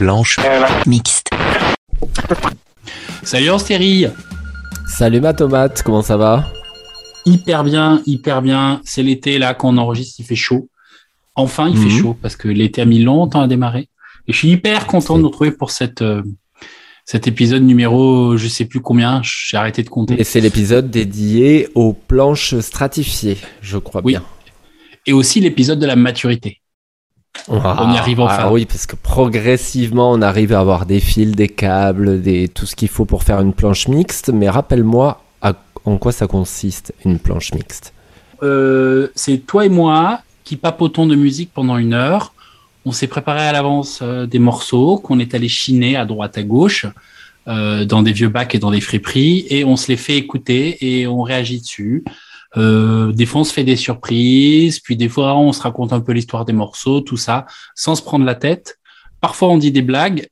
Blanche. Mixte. Salut Anstérie Salut ma tomate, comment ça va? Hyper bien, hyper bien. C'est l'été là qu'on enregistre, il fait chaud. Enfin, il fait Mhm. chaud parce que l'été a mis longtemps à démarrer. Et je suis hyper content de nous retrouver pour cette, euh, cet épisode numéro, je sais plus combien, j'ai arrêté de compter. Et c'est l'épisode dédié aux planches stratifiées, je crois Oui. bien. Et aussi l'épisode de la maturité. On y arrive enfin. Ah oui, parce que progressivement, on arrive à avoir des fils, des câbles, des... tout ce qu'il faut pour faire une planche mixte. Mais rappelle-moi à- en quoi ça consiste, une planche mixte. Euh, c'est toi et moi qui papotons de musique pendant une heure. On s'est préparé à l'avance euh, des morceaux qu'on est allé chiner à droite à gauche euh, dans des vieux bacs et dans des friperies et on se les fait écouter et on réagit dessus. Euh, des fois on se fait des surprises, puis des fois on se raconte un peu l'histoire des morceaux, tout ça, sans se prendre la tête. Parfois on dit des blagues,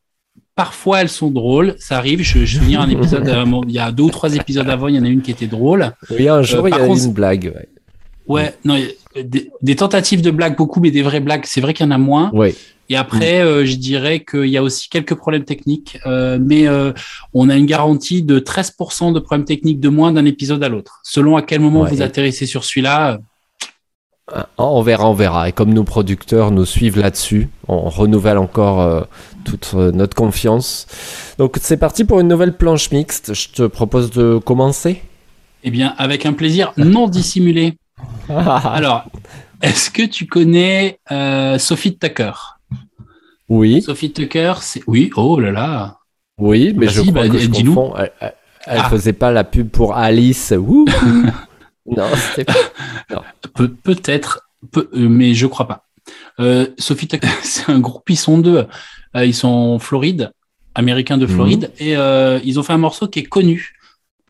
parfois elles sont drôles, ça arrive. Je, je finis un épisode, euh, il y a deux ou trois épisodes avant, il y en a une qui était drôle. Oui, un jour, il y a contre- une blague. Ouais. Ouais, non, des, des tentatives de blagues beaucoup, mais des vraies blagues, c'est vrai qu'il y en a moins. Ouais. Et après, euh, je dirais qu'il y a aussi quelques problèmes techniques, euh, mais euh, on a une garantie de 13% de problèmes techniques de moins d'un épisode à l'autre. Selon à quel moment Ouais. vous atterrissez sur celui-là, Ah, On verra, on verra. Et comme nos producteurs nous suivent là-dessus, on renouvelle encore euh, toute euh, notre confiance. Donc c'est parti pour une nouvelle planche mixte. Je te propose de commencer. eh bien, avec un plaisir non dissimulé. Alors, est-ce que tu connais euh, Sophie Tucker? Oui, Sophie Tucker, c'est oui, oh là là. oui, mais Bah je si, crois bah, que je dis-nous. confonds. Elle, elle- elle Ah. faisait pas la pub pour Alice. Non, c'était pas. Pe- Peut-être, peu- euh, mais je crois pas. Euh, Sophie Tucker, c'est un groupe, ils sont deux. Euh, ils sont en Floride, américains de Floride, et ils ont fait un morceau qui est connu,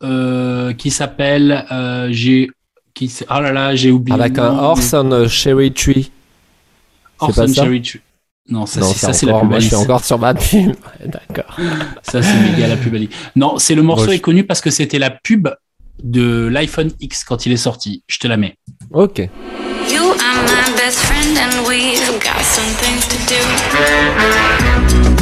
qui s'appelle j'ai qui s- ah là là j'ai oublié Avec un nom, horse mais- on a cherry tree. C'est ça Cherry Tree. Non, ça c'est c'est la Moi, je suis encore sur ma pub. D'accord. Ça c'est méga la pub. Non, c'est le morceau est connu parce que c'était la pub de l'iPhone X quand il est sorti. Je te la mets. Ok. You are my best friend and we've got some things to do.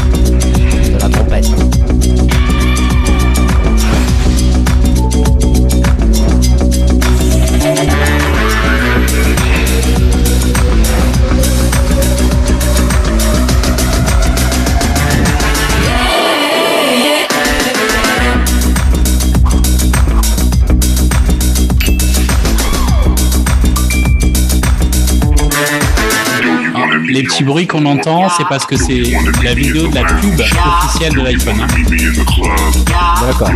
Les petits bruits qu'on entend, c'est parce que c'est la vidéo de la pub officielle de l'iPhone. hein. D'accord.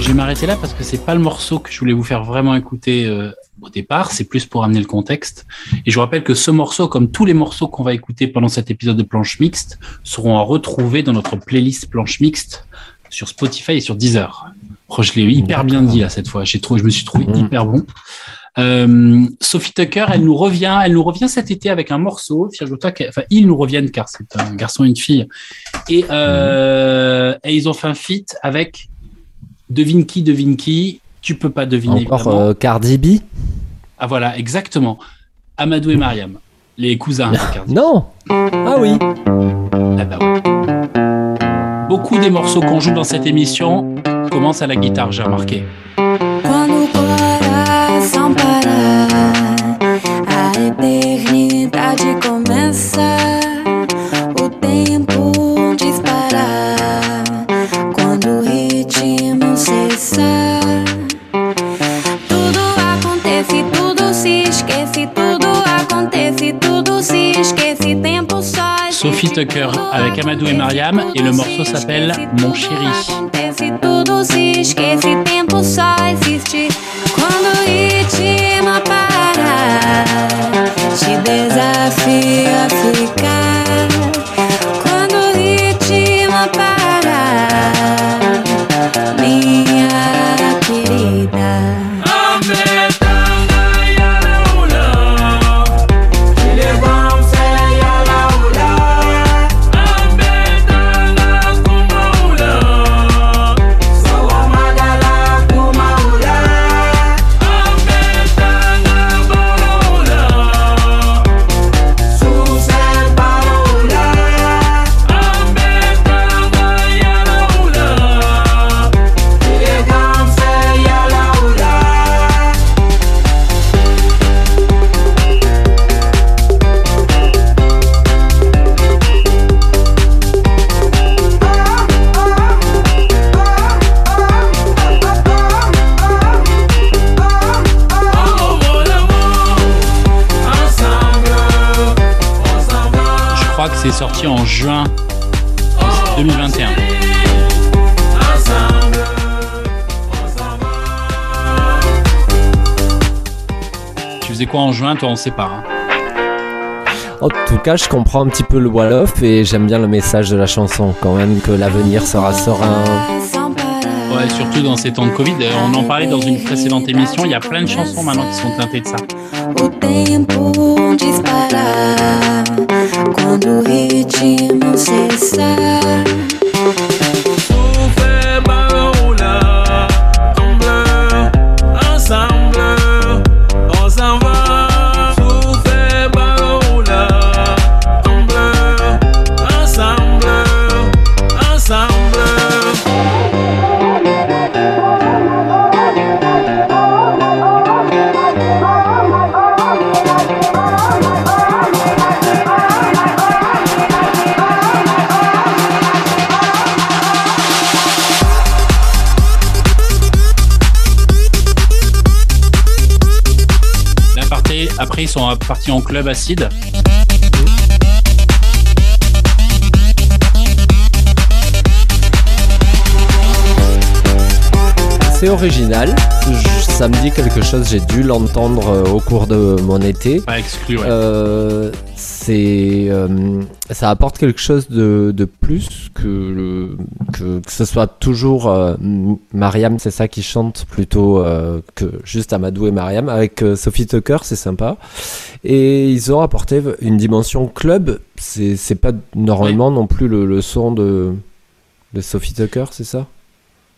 Je vais m'arrêter là parce que c'est pas le morceau que je voulais vous faire vraiment écouter euh, au départ. C'est plus pour amener le contexte. Et je vous rappelle que ce morceau, comme tous les morceaux qu'on va écouter pendant cet épisode de Planche Mixte, seront à retrouver dans notre playlist Planche Mixte sur Spotify et sur Deezer. Oh, je l'ai hyper bien dit là cette fois. J'ai trouvé, je me suis trouvé Mm. hyper bon. Euh, Sophie Tucker, elle nous revient, elle nous revient cet été avec un morceau. Enfin, ils nous reviennent car c'est un garçon et une fille. Et, euh, et ils ont fait un feat avec devine qui, devine qui. Tu peux pas deviner. Encore euh, Cardi B? Ah voilà, exactement. Amadou et Mariam, les cousins. de Cardi. Non Ah oui Ah bah ouais. Beaucoup des morceaux qu'on joue dans cette émission commencent à la guitare, j'ai remarqué. Sophie avec Amadou et Mariam et le morceau s'appelle Mon chéri. On sait pas. hein. En tout cas, je comprends un petit peu le Wolof et j'aime bien le message de la chanson quand même que l'avenir sera serein. Ouais, surtout dans ces temps de Covid. Euh, On en parlait dans une précédente émission. Il y a plein de chansons maintenant qui sont teintées de ça. O partis en club acide. C'est original. Ça me dit quelque chose. J'ai dû l'entendre euh, au cours de mon été. Pas exclu, ouais. Euh, c'est euh, ça apporte quelque chose de, de plus que, le, que que ce soit toujours euh, Mariam c'est ça qui chante plutôt euh, que juste Amadou et Mariam. Avec Sophie Tucker c'est sympa. Et ils ont apporté une dimension club. C'est c'est pas normalement non plus le, le son de de Sophie Tucker c'est ça?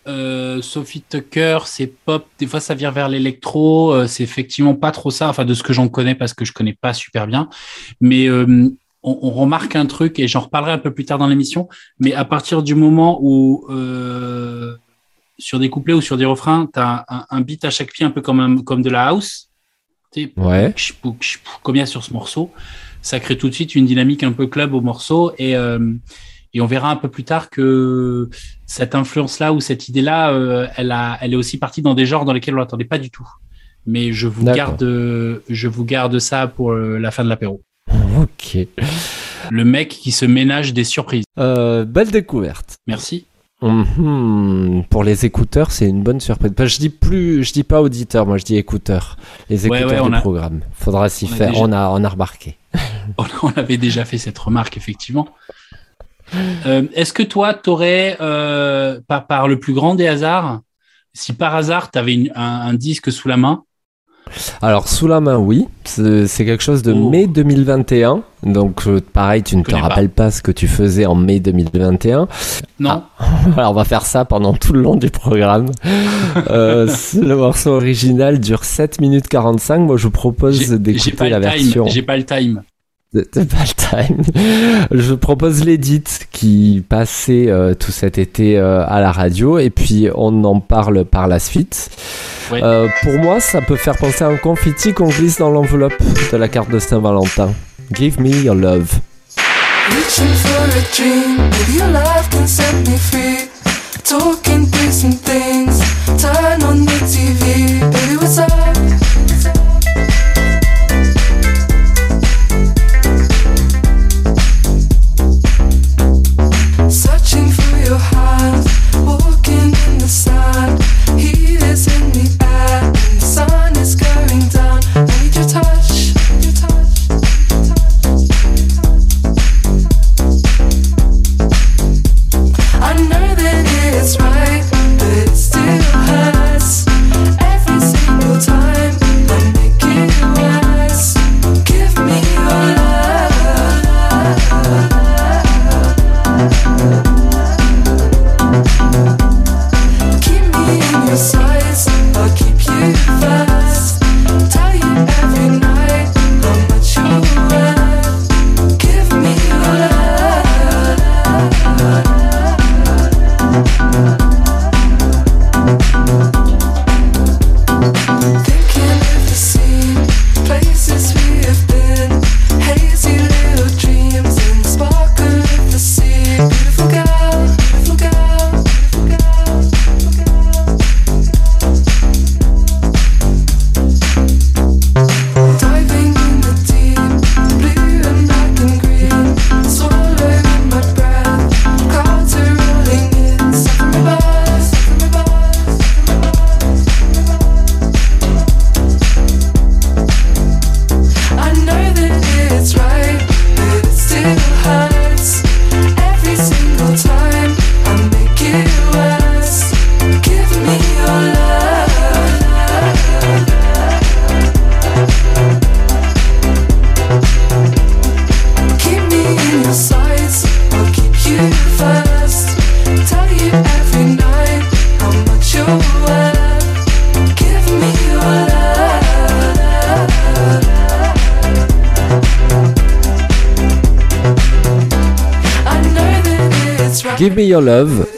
Euh, Sophie Tucker, c'est pop. Des fois, ça vire vers l'électro. Euh, c'est effectivement pas trop ça. Enfin, de ce que j'en connais, parce que je connais pas super bien. Mais euh, on, on remarque un truc, et j'en reparlerai un peu plus tard dans l'émission. Mais à partir du moment où sur des couplets ou sur des refrains, t'as un, un beat à chaque pied, un peu comme un- comme de la house. Tu Ouais. comme il y a sur ce morceau, ça crée tout de suite une dynamique un peu club au morceau et et on verra un peu plus tard que cette influence-là ou cette idée-là, euh, elle a, elle est aussi partie dans des genres dans lesquels on l'attendait pas du tout. Mais je vous garde, euh, je vous garde ça pour euh, la fin de l'apéro. ok Le mec qui se ménage des surprises. Euh, belle découverte Merci. Mhm. Pour les écouteurs, c'est une bonne surprise. Je dis plus, je dis pas auditeur, moi je dis écouteurs. Les écouteurs ouais, du a- programme. Faudra s'y a faire. déjà- On a, on a remarqué. On avait déjà fait cette remarque, effectivement. Euh, Est-ce que toi, tu aurais, par, par le plus grand des hasards, si par hasard tu avais un, un disque sous la main, Alors sous la main, oui, c'est quelque chose de Oh. mai 2021. Donc euh, pareil, tu ne te pas. rappelles pas. ce que tu faisais en mai 2021. non Alors on va faire ça pendant tout le long du programme. euh, le morceau original dure 7 minutes 45. Moi, je vous propose d'écouter la version. J'ai pas le time. C'est pas le time. Je propose l'édit qui passait euh, tout cet été euh, à la radio et puis on en parle par la suite. Ouais. Euh, pour moi, ça peut faire penser à un confetti qu'on glisse dans l'enveloppe de la carte de Saint-Valentin. Give me your love. Reaching for a dream, maybe your love can set me free. Talking things, turn on the TV,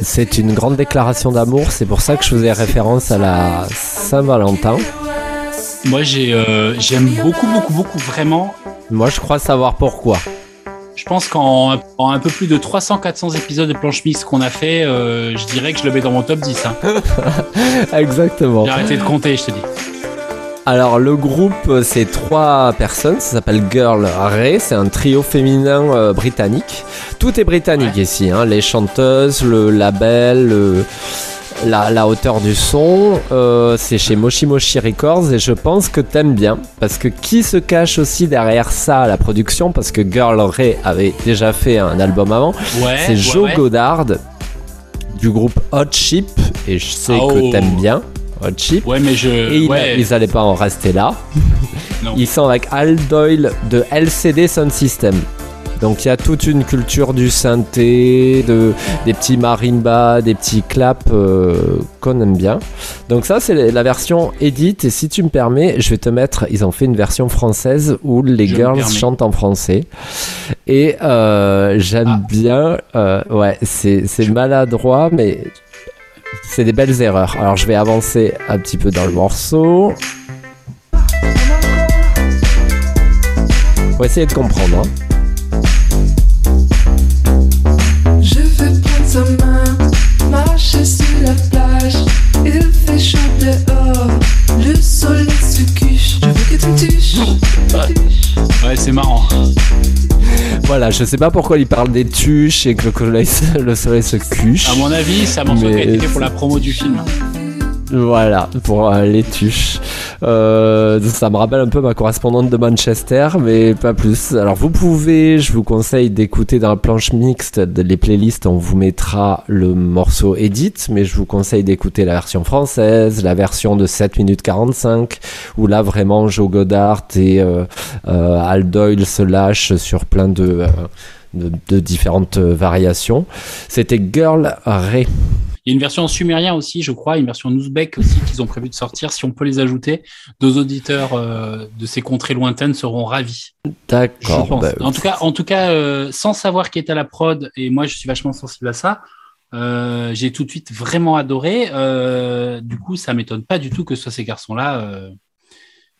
C'est une grande déclaration d'amour, c'est pour ça que je faisais référence à la Saint-Valentin. Moi, j'ai, euh, j'aime beaucoup, beaucoup, beaucoup, vraiment. Moi, je crois savoir pourquoi. Je pense qu'en en un peu plus de 300-400 épisodes de Planche Mix qu'on a fait, euh, je dirais que je le mets dans mon top 10. Hein. Exactement. J'ai arrêté de compter, je te dis. Alors le groupe, euh, c'est trois personnes, ça s'appelle Girl Ray, c'est un trio féminin euh, britannique. Tout est britannique Ouais. ici, hein, les chanteuses, le label, le- la, la hauteur du son, euh, c'est chez Moshi Moshi Records et je pense que t'aimes bien parce que qui se cache aussi derrière ça la production? Parce que Girl Ray avait déjà fait un album avant, Ouais. c'est Joe ouais. Goddard du groupe Hot Chip et je sais Oh. que t'aimes bien Hot Chip. Ouais, mais je. Et ouais. ils allaient pas en rester là. Non. Ils sont avec Al Doyle de LCD Sound System. Donc il y a toute une culture du synthé, de, des petits marimbas, des petits claps euh, qu'on aime bien. Donc ça c'est la version edit et si tu me permets, je vais te mettre, ils ont fait une version française où les Je girls chantent en français. Et euh, j'aime Ah. bien, euh, ouais c'est maladroit mais c'est des belles erreurs. Alors je vais avancer un petit peu dans le morceau. Faut essayer de comprendre. hein. Je veux prendre sa main, marcher sur la plage. Il fait chaud dehors, le soleil se couche. Je veux que tu me touches? Ouais, c'est marrant. Voilà, je sais pas pourquoi il parle des tuches et que le soleil, le soleil se cuche. À mon avis, qui a Mais- été pour la promo du film. Voilà, pour euh, les tuches. Euh, ça me rappelle un peu ma correspondante de Manchester, mais pas plus. Alors vous pouvez, je vous conseille d'écouter dans la planche mixte de- les playlists, on vous mettra le morceau edit, mais je vous conseille d'écouter la version française, la version de 7 minutes 45, où là vraiment Joe Goddard et euh, euh, Al Doyle se lâchent sur plein de... de, différentes variations. C'était Girl Ray. Il y a une version en sumérien aussi, je crois, une version en ouzbek aussi qu'ils ont prévu de sortir. Si on peut les ajouter, nos auditeurs euh, de ces contrées lointaines seront ravis. D'accord. bah, en tout cas, en tout cas, euh, sans savoir qui est à la prod, et moi je suis vachement sensible à ça. euh, j'ai tout de suite vraiment adoré. Du coup, ça m'étonne pas du tout que ce soit ces garçons-là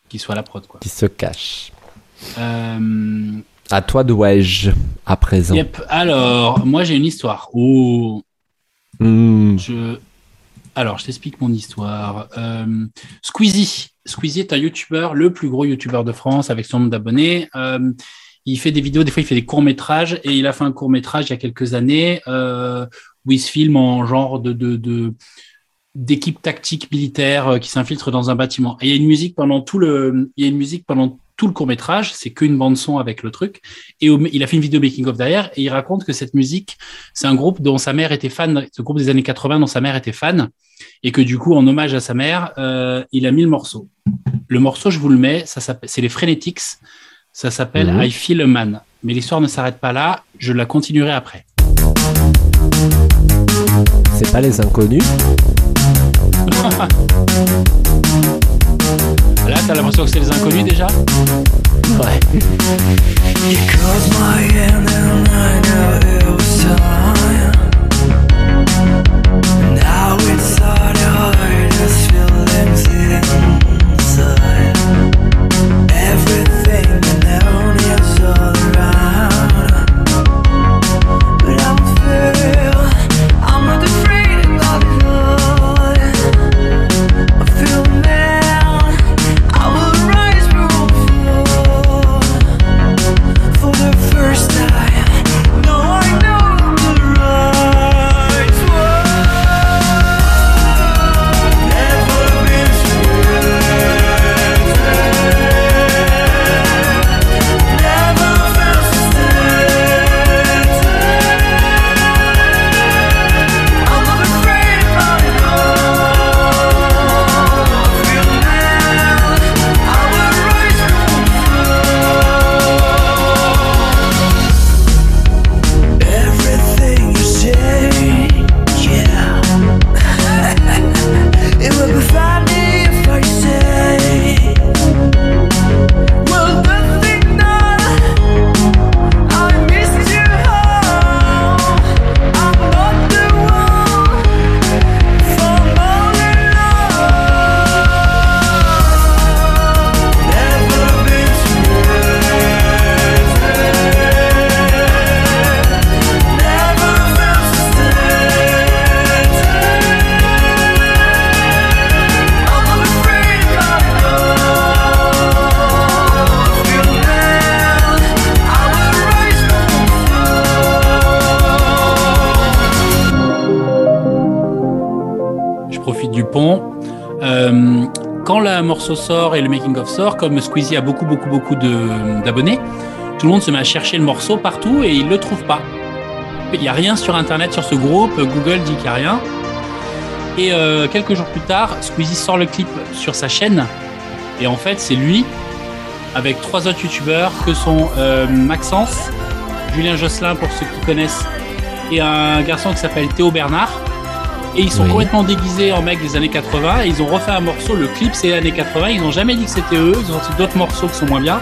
qui soient à la prod. Quoi. qui se cache. Euh, À toi Wedge, à présent. yep. Alors, moi j'ai une histoire. Oh, Hmm. Alors, je t'explique mon histoire. Euh, Squeezie. Squeezie est un YouTuber, le plus gros YouTuber de France avec son nombre d'abonnés. Euh, il fait des vidéos, des fois il fait des courts-métrages et il a fait un court-métrage il y a quelques années euh, où il se filme en genre de d'équipe tactique militaire euh, qui s'infiltre dans un bâtiment. Et il y a une musique pendant tout le, il y a une musique pendant tout le court métrage. C'est qu'une bande son avec le truc. Et il a fait une vidéo making of derrière et il raconte que cette musique, c'est un groupe dont sa mère était fan, ce groupe des années 80 dont sa mère était fan et que du coup, en hommage à sa mère, euh, il a mis le morceau. Le morceau, je vous le mets, ça s'appelle, c'est les Frenetics. Ça s'appelle Mhm. I Feel a Man. Mais l'histoire ne s'arrête pas là. Je la continuerai après. C'est pas les inconnus. T'as l'impression que c'est les inconnus déjà Ouais. Sort et le making of sort, comme Squeezie a beaucoup, beaucoup, beaucoup d'abonnés, tout le monde se met à chercher le morceau partout et il le trouve pas. Il n'y a rien sur internet sur ce groupe, Google dit qu'il n'y a rien. Et euh, quelques jours plus tard, Squeezie sort le clip sur sa chaîne. Et en fait, c'est lui, avec trois autres youtubeurs, que sont euh, Maxence, Julien Josselin pour ceux qui connaissent, et un garçon qui s'appelle Théo Bernard. Et ils sont Oui. complètement déguisés en mecs des années 80 et ils ont refait un morceau, le clip c'est années 80, ils n'ont jamais dit que c'était eux, ils ont sorti d'autres morceaux qui sont moins bien.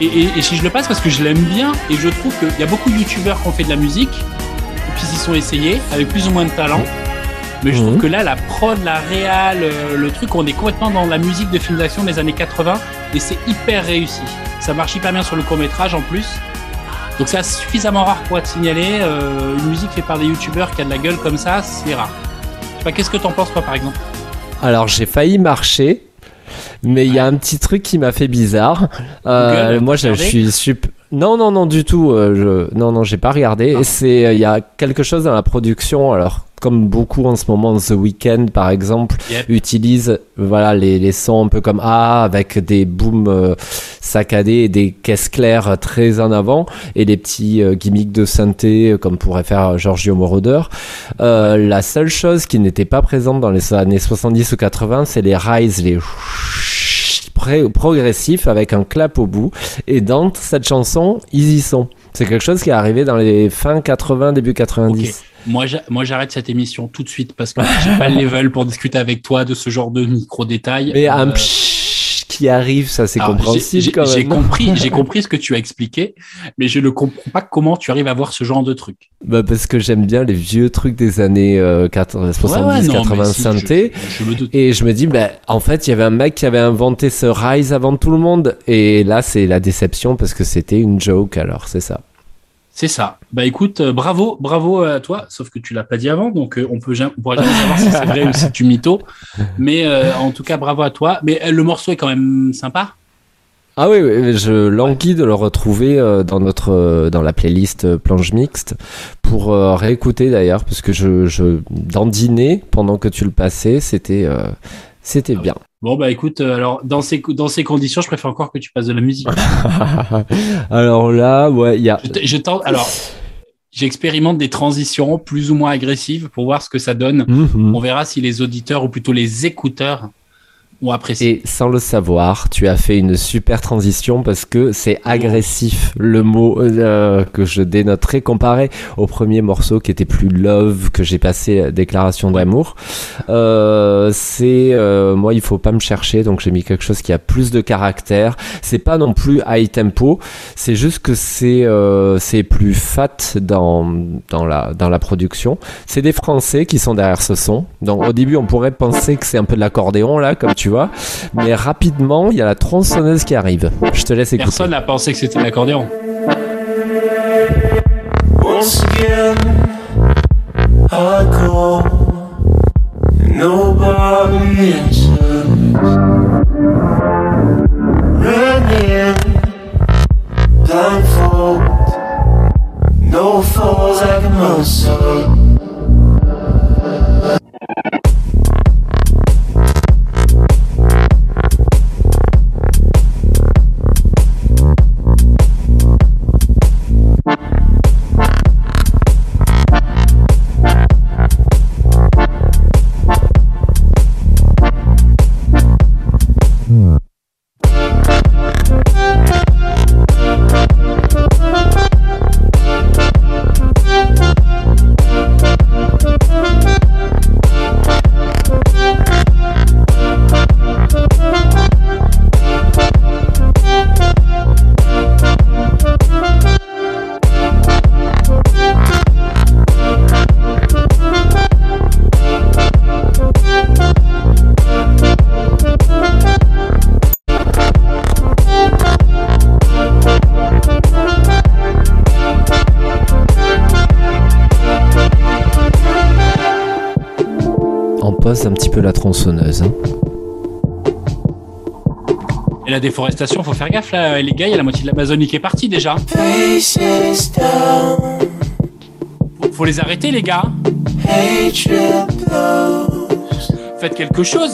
Et, et- et si je le passe parce que je l'aime bien et je trouve qu'il y a beaucoup de youtubeurs qui ont fait de la musique et puis ils y sont essayés avec plus ou moins de talent. Mais je trouve Mhm. que là, la prod, la réal, euh, le truc, on est complètement dans la musique de film d'action des années 80 et c'est hyper réussi. Ça marche hyper bien sur le court métrage en plus. Donc c'est suffisamment rare pour être signalé. Euh, une musique faite par des youtubeurs qui a de la gueule comme ça, c'est rare. Je sais pas, qu'est-ce que t'en penses toi par exemple? Alors j'ai failli marcher, mais il y a un petit truc qui m'a fait bizarre. Euh, Google, moi je, suis sup- non non non du tout. euh, je... Non non j'ai pas regardé. Ah. C'est il y a quelque chose dans la production. Alors comme beaucoup en ce moment, The Weeknd par exemple Yep. utilise voilà les, les sons un peu comme A avec des booms euh, saccadés et des caisses claires très en avant et des petits euh, gimmicks de synthé euh, comme pourrait faire Giorgio Moroder. Euh, la seule chose qui n'était pas présente dans les années 70 ou 80, c'est les rise, les progressifs avec un clap au bout. Et dans cette chanson, ils y sont. C'est quelque chose qui est arrivé dans les fin 80, début 90. Moi, j'a- moi, j'arrête cette émission tout de suite parce que j'ai pas le level pour discuter avec toi de ce genre de micro détails. Mais un qui arrive, ça c'est compréhensible j'ai- compris, j'ai compris ce que tu as expliqué, mais je ne comprends pas comment tu arrives à voir ce genre de truc. Bah parce que j'aime bien les vieux trucs des années euh, 80, 70, 80 mais si, synthé. Je, je me doute. Et je me dis, bah, en fait, il y avait un mec qui avait inventé ce Rise avant tout le monde. Et là, c'est la déception parce que c'était une joke, alors c'est ça. C'est ça. Bah écoute, euh, bravo, bravo à toi, sauf que tu l'as pas dit avant, donc euh, on peut jamais, on pourra jamais savoir si c'est vrai ou si tu mytho. Mais euh, en tout cas, bravo à toi. Mais le morceau est quand même sympa. Ah oui, oui, je languis de le retrouver dans notre dans la playlist planche mixte pour réécouter d'ailleurs parce que je, je dans dîner pendant que tu le passais, c'était c'était Ah bien. Bon bah écoute, euh, alors dans ces dans ces conditions, je préfère encore que tu passes de la musique. alors là, ouais, il y a Je, tente. Alors, j'expérimente des transitions plus ou moins agressives pour voir ce que ça donne. Mhm. On verra si les auditeurs ou plutôt les écouteurs apprécié. Et sans le savoir, tu as fait une super transition parce que c'est agressif le mot euh, que je dénoterai comparé au premier morceau qui était plus love que j'ai passé la déclaration d'amour. Euh, c'est euh, moi il faut pas me chercher donc j'ai mis quelque chose qui a plus de caractère. C'est pas non plus high tempo, c'est juste que c'est euh, c'est plus fat dans dans la dans la production. C'est des Français qui sont derrière ce son. Donc au début on pourrait penser que c'est un peu de l'accordéon là comme tu vois, mais rapidement il y a la tronçonneuse qui arrive. Je te laisse écouter. Personne n'a pensé que c'était l'accordéon. Once again, I call, and nobody answers. Running, blindfold, no déforestation, faut faire gaffe là, les gars, il y a la moitié de l'Amazonie qui est partie déjà. Faut- les arrêter les gars. Faites quelque chose.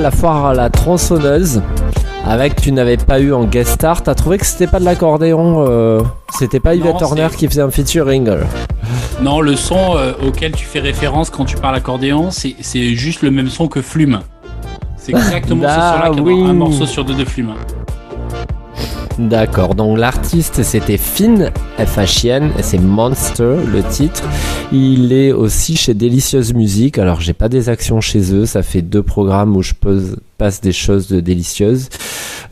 La foire à la tronçonneuse. Avec tu n'avais pas eu en guest star, t'as trouvé que c'était pas de l'accordéon, euh, c'était pas Yvette Horner qui faisait un featuring. euh. Non, le son euh, auquel tu fais référence quand tu parles accordéon, c'est juste le même son que Flume. C'est exactement ce Ah, son-là qui est oui. un morceau sur deux de Flume. D'accord, donc l'artiste c'était Finn, F-H-I-N, et c'est Monster le titre. Il est aussi chez Délicieuse Musique, alors j'ai pas des actions chez eux, ça fait deux programmes où je passe des choses de délicieuses.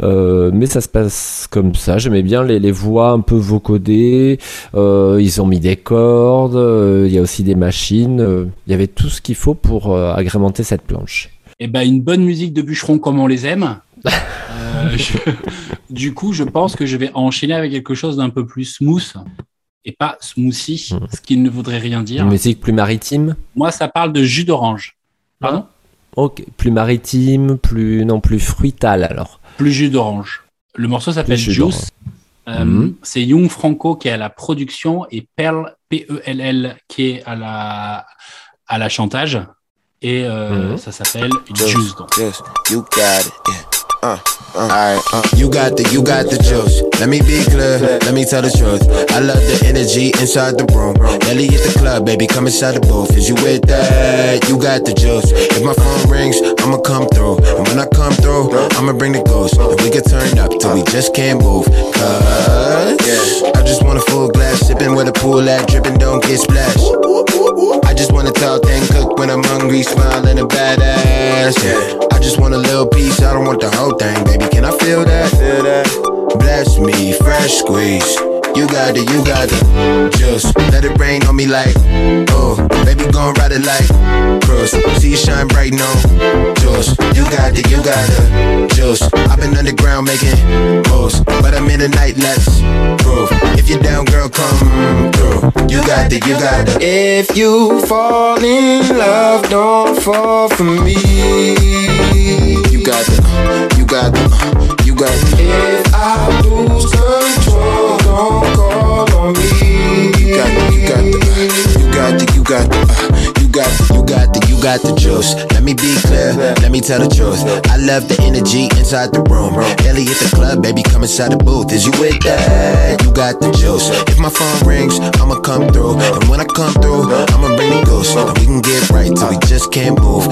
Euh, mais ça se passe comme ça, j'aimais bien les, voix un peu vocodées, euh, ils ont mis des cordes, euh, il y a aussi des machines, euh, il y avait tout ce qu'il faut pour euh, agrémenter cette planche. Et ben une bonne musique de bûcheron comme on les aime. Euh, je- Du coup, je pense que je vais enchaîner avec quelque chose d'un peu plus smooth et pas smoothie, Mhm. ce qui ne voudrait rien dire. Une musique plus maritime Moi, ça parle de jus d'orange. Pardon? Ok, plus maritime, plus non plus fruitale alors. Plus jus d'orange. Le morceau s'appelle Juice. Euh, Mhm. C'est Young Franco qui est à la production et Pearl, P-E-L-L, qui est à la, à la chantage. Et euh, Mhm. ça s'appelle Juice. donc. Juice, you got it. Uh, uh, alright, uh. You got the, you got the juice. Let me be clear, let me tell the truth. I love the energy inside the room. Ellie at the club, baby, come inside the booth. Is you with that? You got the juice. If my phone rings, I'ma come through. And when I come through, I'ma bring the ghost. And we can turn up till we just can't move. Cause I just want a full glass, sipping where the pool at, dripping, don't get splashed. I just want a tall thing cook when I'm hungry, smiling and badass. Yeah. I just want a little piece, want the whole thing, baby. Can I feel that? Feel that? Bless me, fresh squeeze. You got it, you got it. Just let it rain on me like, oh, baby, gon' ride it like cross. See you shine bright, no. Just you got it, you got it. Just I've been underground making moves, but I'm in the night, let's prove. If you're down, girl, come through. You got it, you got it. If you fall in love, don't fall for me. You got it, uh, you got it, you got. If I lose control, don't call on me. You got you got you got you got. You got you got it, you got the juice. Let me be clear, let me tell the truth. I love the energy inside the room. Ellie at the club, baby, come inside the booth. Is you with that? You got the juice. If my phone rings, I'ma come through. And when I come through, I'ma bring the. And we can get right till we just can't move.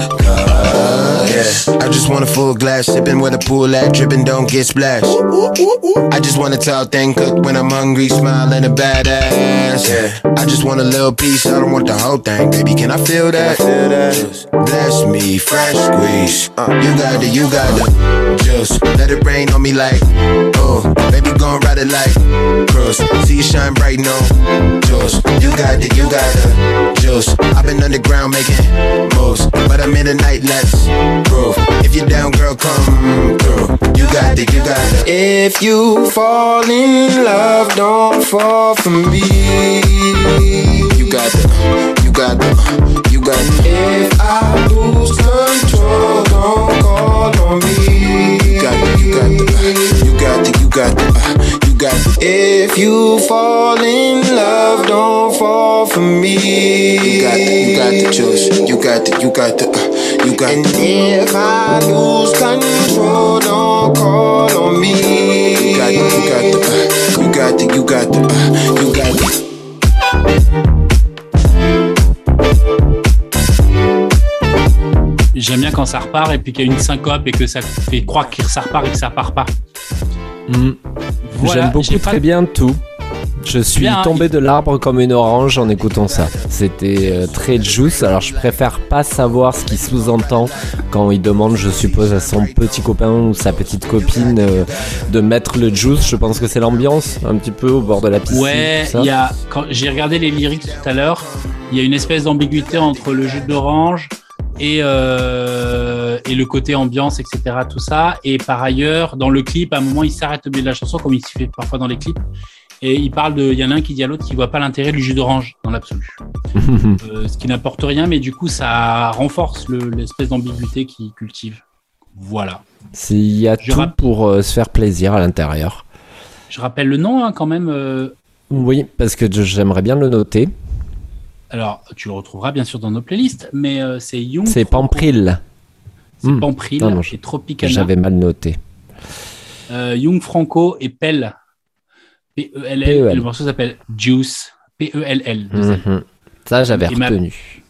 Cause I just want a full glass, sipping where the pool at, dripping, don't get splashed. I just want a tall thing cooked when I'm hungry, smiling a badass. I just want a little piece, I don't want the whole thing, baby. Can I feel that? Just Bless me, fresh squeeze. Uh, you got it, you got it. Just let it rain on me like, oh, baby, gon' ride it like cross. See you shine bright, no. Just you got it, you got it. Just I've been underground making moves, but I'm in the night, let's prove. If you're down, girl, come through. You got it, you got it. If you fall in love, don't fall for me. You got it, you got it, you. If I lose control, don't call on me. You got it, you got it, you got it, you got it, you got the, if you fall in love, don't fall for me. You got the, you got the juice. You got the, you got the, uh, you got and the. if I lose control, don't call on me. You got the, you got the, uh, you got the, you got the, uh, you got the. J'aime bien quand ça repart et puis qu'il y a une syncope et que ça fait croire que ça repart et que ça repart pas. Mm. Voilà, J'aime beaucoup pas- très bien tout. Je suis Bien, tombé de l'arbre comme une orange en écoutant ça. C'était euh, très juice. Alors je préfère pas savoir ce qu'il sous-entend quand il demande, je suppose, à son petit copain ou sa petite copine euh, de mettre le juice. Je pense que c'est l'ambiance, un petit peu au bord de la piscine. Ouais, y a quand j'ai regardé les lyrics tout à l'heure, il y a une espèce d'ambiguïté entre le jus d'orange et euh, et le côté ambiance, etc. Tout ça. Et par ailleurs, dans le clip, à un moment, il s'arrête au milieu de la chanson, comme il se fait parfois dans les clips. Et il parle de, il y en a un qui dit à l'autre qu'il voit pas l'intérêt du jus d'orange dans l'absolu, Euh, ce qui n'apporte rien, mais du coup, ça renforce le- l'espèce d'ambiguïté qu'il cultive. Voilà. Il y a Je tout pour euh, se faire plaisir à l'intérieur. Je rappelle le nom hein, quand même. euh, Oui, parce que j'aimerais bien le noter. Alors, tu le retrouveras bien sûr dans nos playlists, mais euh, c'est Young. C'est. Pampril. C'est Hmm. Pampril Non, non, et Tropicana. J'avais mal noté. Euh, Young Franco et Pell. P-E-L-L. P-E-L. Et le morceau s'appelle Juice. P-E-L-L. Mhm. Ça, j'avais retenu.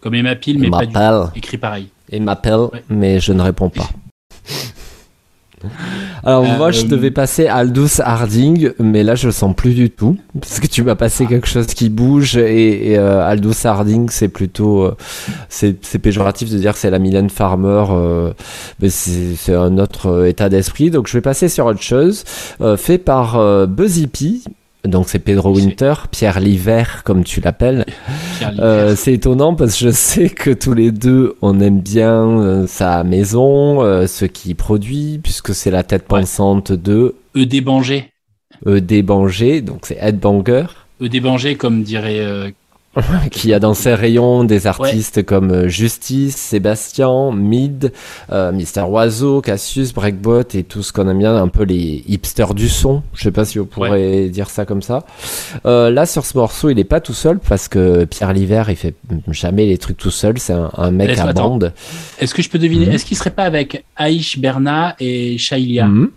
Comme Emma Peel, mais pas du. Écrit pareil. Il m'appelle, Ouais. mais je ne réponds pas. Alors Euh, moi je devais passer Aldous Harding, mais là je le sens plus du tout, parce que tu m'as passé quelque chose qui bouge et, et, euh, Aldous Harding c'est plutôt, euh, c'est péjoratif de dire que c'est la Mylène Farmer, euh, mais c'est un autre euh, état d'esprit, donc je vais passer sur autre chose, euh, fait par euh, Buzzy P, donc c'est Pedro Winter, Pierre Liver comme tu l'appelles, euh, c'est étonnant parce que je sais que tous les deux on aime bien euh, sa maison, euh, ce qu'il produit, puisque c'est la tête Ouais. pensante de E.D. Banger. E.D. Banger, donc c'est Ed Banger, E.D. Banger, comme dirait. Qui a dans ses rayons des artistes comme euh, Justice, Sébastien, Mid, euh, Mister Oiseau, Cassius, Breakbot et tout ce qu'on aime bien, un peu les hipsters du son. Je sais pas si vous pourrez dire ça comme ça. Euh, là sur ce morceau, il est pas tout seul parce que Pierre Liver, il fait jamais les trucs tout seul. C'est un, un mec à bande. Est-ce que je peux deviner Mhm. Est-ce qu'il serait pas avec Aïch Berna et Shailia Mhm.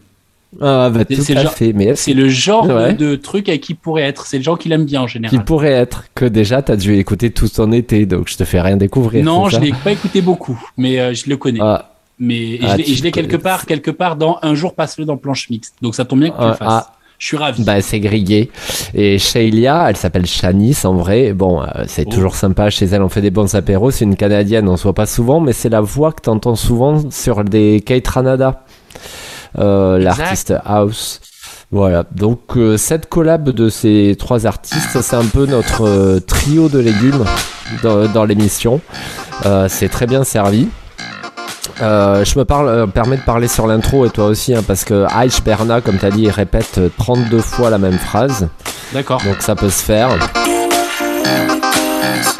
Ah, bah, C'est- tout à le genre- fait. Mais est-ce C'est le genre de- Ouais. de, truc avec qui pourrait être. C'est le genre qu'il aime bien en général. pourrait être que déjà t'as dû l'écouter tout ton été, donc je te fais rien découvrir. Non, je l'ai pas écouté beaucoup, mais euh, je le connais. Ah, mais et Ah, je l'ai- je l'ai quelque part, quelque part dans un jour passe-le dans planche mixte. Donc ça tombe bien que tu Ah, le fasses. ah. Je suis ravi. Bah, c'est grillé. Et Shailia, elle s'appelle Shanice en vrai. Bon, euh, c'est Oh. toujours sympa. Chez elle, on fait des bons apéros. C'est une Canadienne, on se voit pas souvent, mais c'est la voix que t'entends souvent sur des Kate Ranada. L'artiste house. Voilà. Donc, euh, cette collab de ces trois artistes, c'est un peu notre euh, trio de légumes dans, dans l'émission. Euh, c'est très bien servi. Euh, je me parle, euh, permets de parler sur l'intro et toi aussi, hein, parce que Aïch Berna, comme tu as dit, il répète euh, 32 fois la même phrase, D'accord. donc ça peut se faire.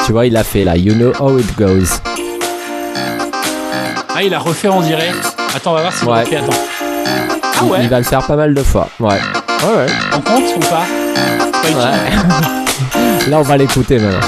Tu vois, il a fait là, You know how it goes. Ah, il a refait en direct. Attends, on va voir s'il Ouais. a refait. Attends. Ah Il- ouais Il va le faire pas mal de fois. Ouais. Ouais, ouais. On compte ou pas? Ouais. Là, on va l'écouter maintenant.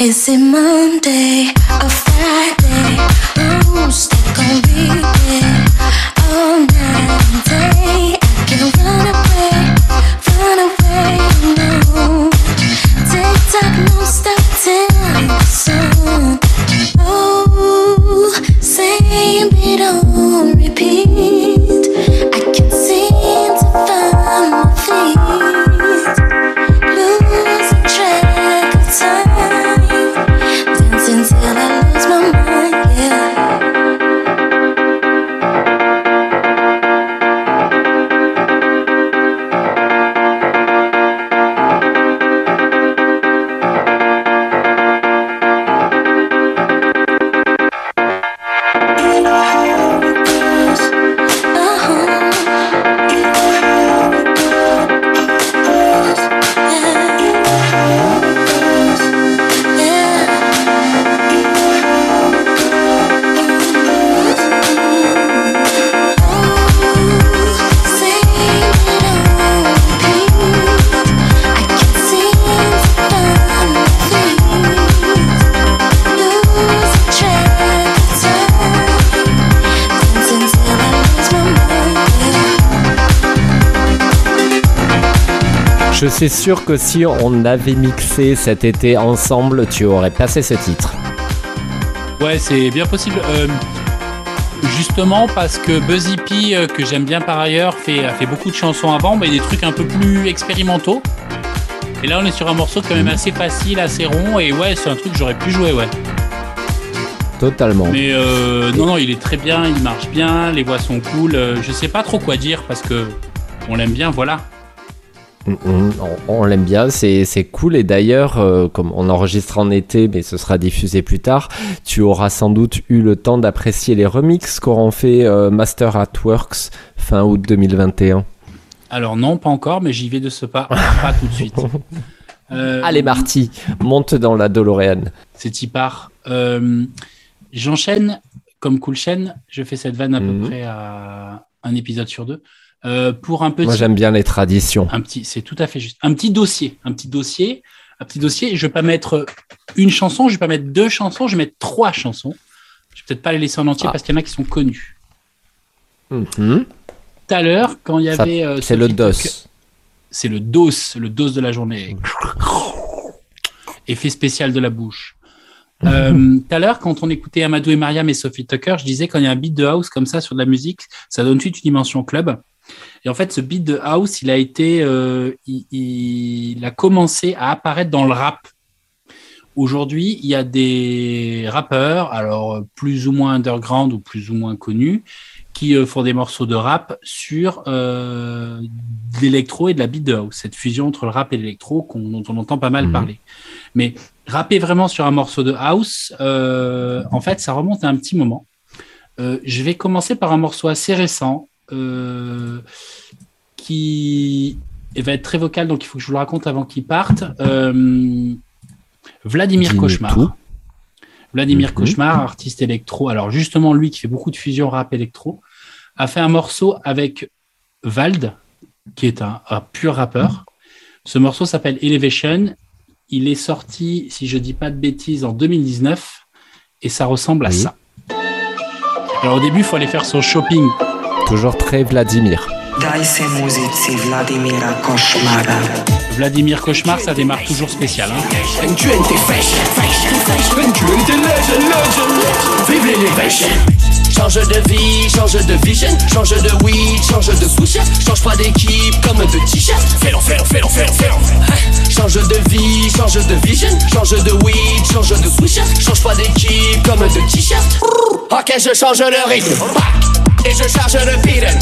Is it Monday or Friday? Who's that gonna be there? Oh suis sûr que si on avait mixé cet été ensemble, tu aurais passé ce titre. Ouais, c'est bien possible. Euh, justement parce que Buzzy P, euh, que j'aime bien par ailleurs, fait, a fait beaucoup de chansons avant, mais des trucs un peu plus expérimentaux. Et là, on est sur un morceau quand même assez facile, assez rond, et ouais, c'est un truc que j'aurais pu jouer, ouais. Totalement. Mais euh, non, non, il est très bien, il marche bien, les voix sont cool. je sais pas trop quoi dire parce que on l'aime bien, voilà. Mm, mm, On, on l'aime bien, c'est cool. Et d'ailleurs, euh, comme on enregistre en été, mais ce sera diffusé plus tard, tu auras sans doute eu le temps d'apprécier les remixes qu'auront fait euh, Master at Works fin août 2021. Alors non, pas encore, mais j'y vais de ce pas, pas tout de suite. Euh, Allez Marty, monte dans la DeLorean. C'est y part. Euh, J'enchaîne comme Cool Chain. Je fais cette vanne à peu près à un épisode sur deux. Euh, pour un petit, Moi j'aime bien les traditions. un petit, c'est tout à fait juste. Un petit dossier, un petit dossier, un petit dossier. Je vais pas mettre une chanson, je vais pas mettre deux chansons, je vais mettre trois chansons. Je vais peut-être pas les laisser en entier Ah. parce qu'il y en a qui sont connus. Mhm. Tout à l'heure, quand il y Ça, avait, euh, C'est le DOS. C'est le dos, le dos de la journée. Effet spécial de la bouche. Euh, Tout à l'heure, quand on écoutait Amadou et Mariam et Sophie Tucker, je disais quand il y a un beat de house comme ça sur de la musique, ça donne suite une dimension club. Et en fait, ce beat de house, il a été, euh, il, il a commencé à apparaître dans le rap. Aujourd'hui, il y a des rappeurs, alors plus ou moins underground ou plus ou moins connus, qui euh, font des morceaux de rap sur euh, de l'électro et de la beat de house, cette fusion entre le rap et l'électro qu'on- dont on entend pas mal Mhm. parler. Mais rapper vraiment sur un morceau de house, euh, en fait, ça remonte à un petit moment. Euh, je vais commencer par un morceau assez récent euh, qui va être très vocal, donc il faut que je vous le raconte avant qu'il parte. Euh, Vladimir Dis-nous Cauchemar. tout. Vladimir Mhm. Cauchemar, artiste électro. Alors justement, lui qui fait beaucoup de fusion rap électro, a fait un morceau avec Vald, qui est un, un pur rappeur. Ce morceau s'appelle Elevation. Il est sorti, si je dis pas de bêtises, en 2019 et ça ressemble à Oui. ça. Alors au début, il faut aller faire son shopping. Toujours très Vladimir. Vladimir Cauchemar, ça démarre toujours spécial. hein. Change de vie, change de vision, change de weed, change de swisher, change pas d'équipe comme de t-shirt. Fais-le, fais-le, fais-le, fais-le, fais-le. Change de vie, change de vision, change de weed, change de swisher, change pas d'équipe comme de t-shirt. Ok, je change le rythme. Et je charge le beaten.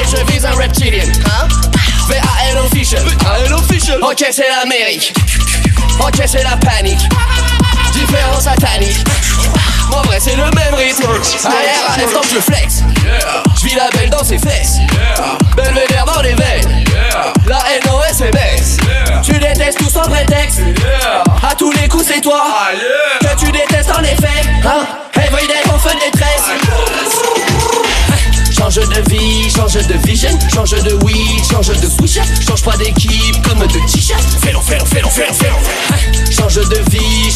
Et je vise un reptilien. Hein? V-A-L official. Ok, c'est l'Amérique. Ok, c'est la panique. Différence satanique. En vrai, c'est le même rythme. Arrière, arrière, quand je flex. Je vis la belle dans ses fesses. Belvédère dans les veines. La NOS est baisse. Tu détestes tout sans prétexte. À tous les coups, c'est toi. Que tu détestes en effet. Hein? Everyday, on fait détresse. Change de vie, change de vision, change de weed, change de swisher, change pas d'équipe comme de t-shirt. Fais-le, fais-le, fais-le, fais-le, fais-le. Change de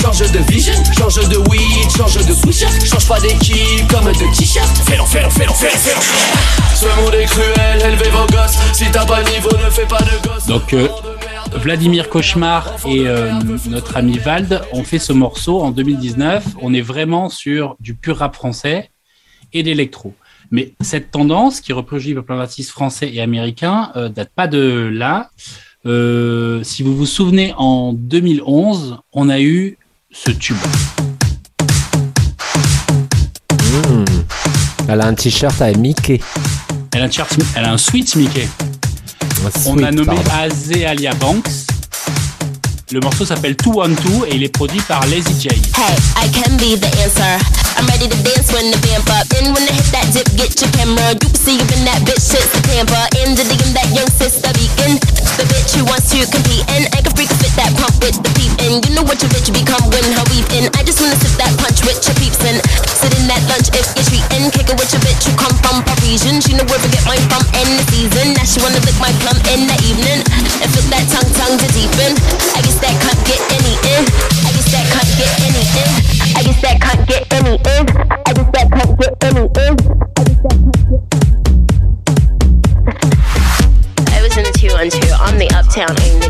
change de vision, change de weed, change de swisher, change pas d'équipe comme de t-shirt. Fais-le, fais-le, fais-le, fais-le. Ce monde est cruel, élevez vos gosses. Si t'as pas niveau, ne fais pas de gosse. Donc, euh, Vladimir Cauchemar et euh, notre ami Vald ont fait ce morceau en 2019. On est vraiment sur du pur rap français et d'électro. Mais cette tendance, qui reproduit par plein d'artistes français et américains, euh, date pas de là. Euh, si vous vous souvenez, en 2011, on a eu ce tube. Hmm. Elle a un t-shirt avec Mickey. Elle a un, chart- elle a un sweet Mickey. Un On a nommé pardon. Azealia Banks. Le morceau s'appelle Two One Two et il est produit par Lazy J. Hey, I can be the answer. I'm ready to dance when the vamp up. And when I hit that dip, get your camera. You can see you in that bitch, shit's the tamper. In the digging that young sister beacon. The bitch who wants to compete. And I can freak fit that pump with the peep. And you know what your bitch become when her weeping. I just wanna sip that punch with your peeps. And sit in that lunch if you're treating. Kick it with your bitch who come from Parisian. She know where to get mine from in the season. Now she wanna lick my plum in the evening. And fit that tongue, tongue to deepen. I guess that can't get any in. I guess that can't get any in. I guess that can't get any in. I guess that can't get any in. I was in the two on two on the uptown, ain't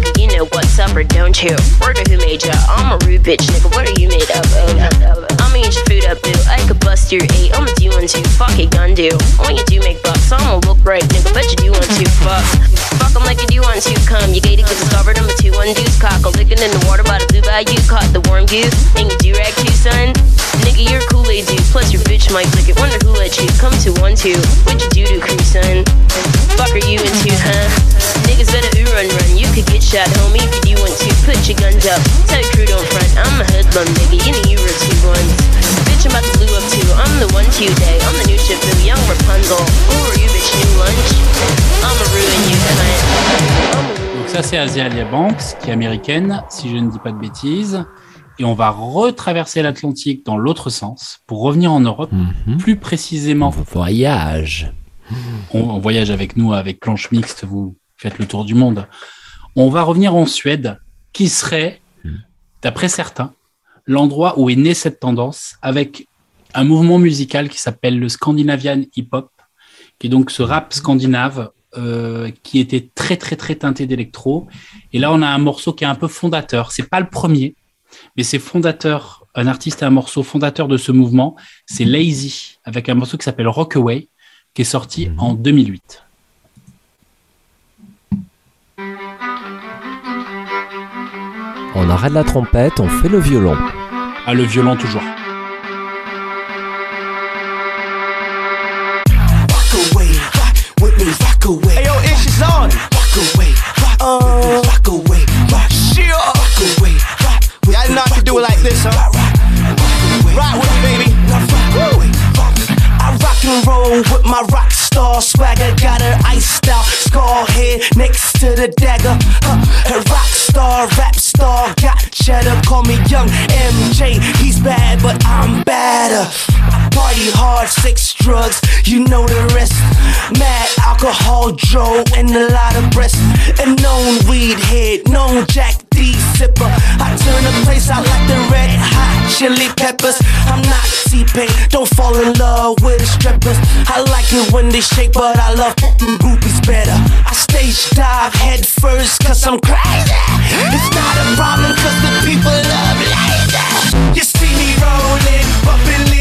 supper, don't you? Word who made ya? I'm a rude bitch, nigga. What are you made up of? I'ma your food up, boo. I could bust your eight. I'ma do one two. Fuck it, gun do. When you do make bucks, I'ma look right, nigga. Bet you do want to. Fuck. Fuck 'em like you do want to. Come, you gated cause discovered I'm a two one deuce cock. A licking in the water by the blue bayou. Caught the warm goose. And you do rag too, son. Nigga, you're a Kool-Aid dude. Plus your bitch might lick it. Wonder who let you come to one two. What you do to crew, son? Fuck are you into, huh? Niggas better ooh run run. You could get shot, homie, if you do want to. Put your guns up. Tell your crew don't front. I'm a hoodlum, nigga. You know you were two ones. Bitch, I'm about to blue up too. I'm the one to day. I'm the new ship, boo. Young Rapunzel. Who are you, bitch? New lunch? I'ma ruin you, cunt. Donc ça c'est Azalia Banks, qui est américaine, si je ne dis pas de bêtises. Et on va retraverser l'Atlantique dans l'autre sens pour revenir en Europe, Mhm. plus précisément. Voyage. On, on voyage avec nous avec planche mixte, vous faites le tour du monde. On va revenir en Suède, qui serait, d'après certains, l'endroit où est née cette tendance, avec un mouvement musical qui s'appelle le Scandinavian Hip Hop, qui est donc ce rap scandinave euh, qui était très très très teinté d'électro. Et là, on a un morceau qui est un peu fondateur. C'est pas le premier, mais c'est fondateur, un artiste et un morceau fondateur de ce mouvement. C'est Lazy, avec un morceau qui s'appelle Rockaway, qui est sorti en 2008. On arrête la trompette, on fait le violon. Ah, le violon toujours. Rock away, rock with me, rock away. Hey yo, Ish is on. Rock away, rock with me, rock away, rock. Sure. Rock away, rock with Y'all know I can do it like this, huh? Star swagger. Got her iced out skull head next to the dagger. Huh. Her rock star, rap star, got cheddar. Call me young MJ. He's bad, but I'm badder. Party hard, six drugs, you know the rest. Mad alcohol, Joe, and a lot of breasts. And known weed head, known Jack D sipper. I turn the place out like the red hot chili peppers. I'm not T-Pain, don't fall in love with the strippers. I like it when they shake, but I love fucking groupies better. I stage dive head first, cause I'm crazy. It's not a problem, cause the people love lazy. You see me rolling, bumping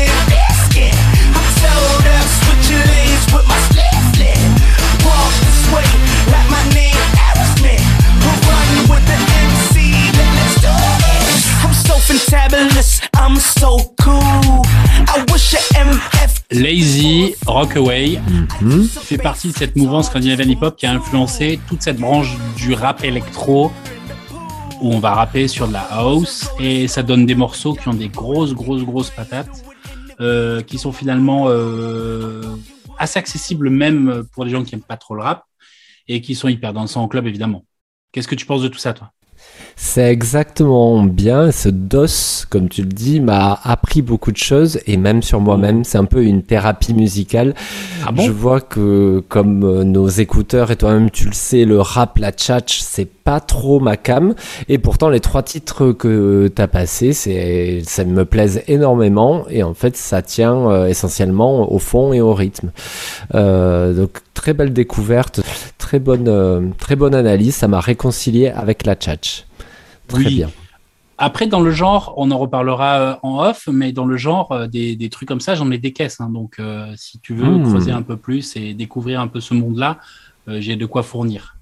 Lazy, Rockaway, fait partie de cette mouvance Scandinavian Hip Hop qui a influencé toute cette branche du rap électro où on va rapper sur de la house et ça donne des morceaux qui ont des grosses, grosses, grosses patates euh, qui sont finalement euh, assez accessibles même pour les gens qui aiment pas trop le rap et qui sont hyper dansants en club évidemment. Qu'est-ce que tu penses de tout ça toi? C'est exactement bien. Ce DOS, comme tu le dis, m'a appris beaucoup de choses et même sur moi-même, c'est un peu une thérapie musicale. Ah bon? Je vois que, comme euh, nos écouteurs et toi-même, tu le sais, le rap, la tchatch, c'est pas trop ma cam. Et pourtant, les trois titres que t'as passés, c'est, ça me plaisent énormément. Et en fait, ça tient euh, essentiellement au fond et au rythme. Euh, donc, très belle découverte, très bonne, euh, très bonne analyse. Ça m'a réconcilié avec la tchatch. Très Oui. bien. Après, dans le genre, on en reparlera euh, en off, mais dans le genre, euh, des, des trucs comme ça, j'en ai des caisses. hein. donc, euh, si tu veux Hmm. creuser un peu plus et découvrir un peu ce monde-là, euh, j'ai de quoi fournir.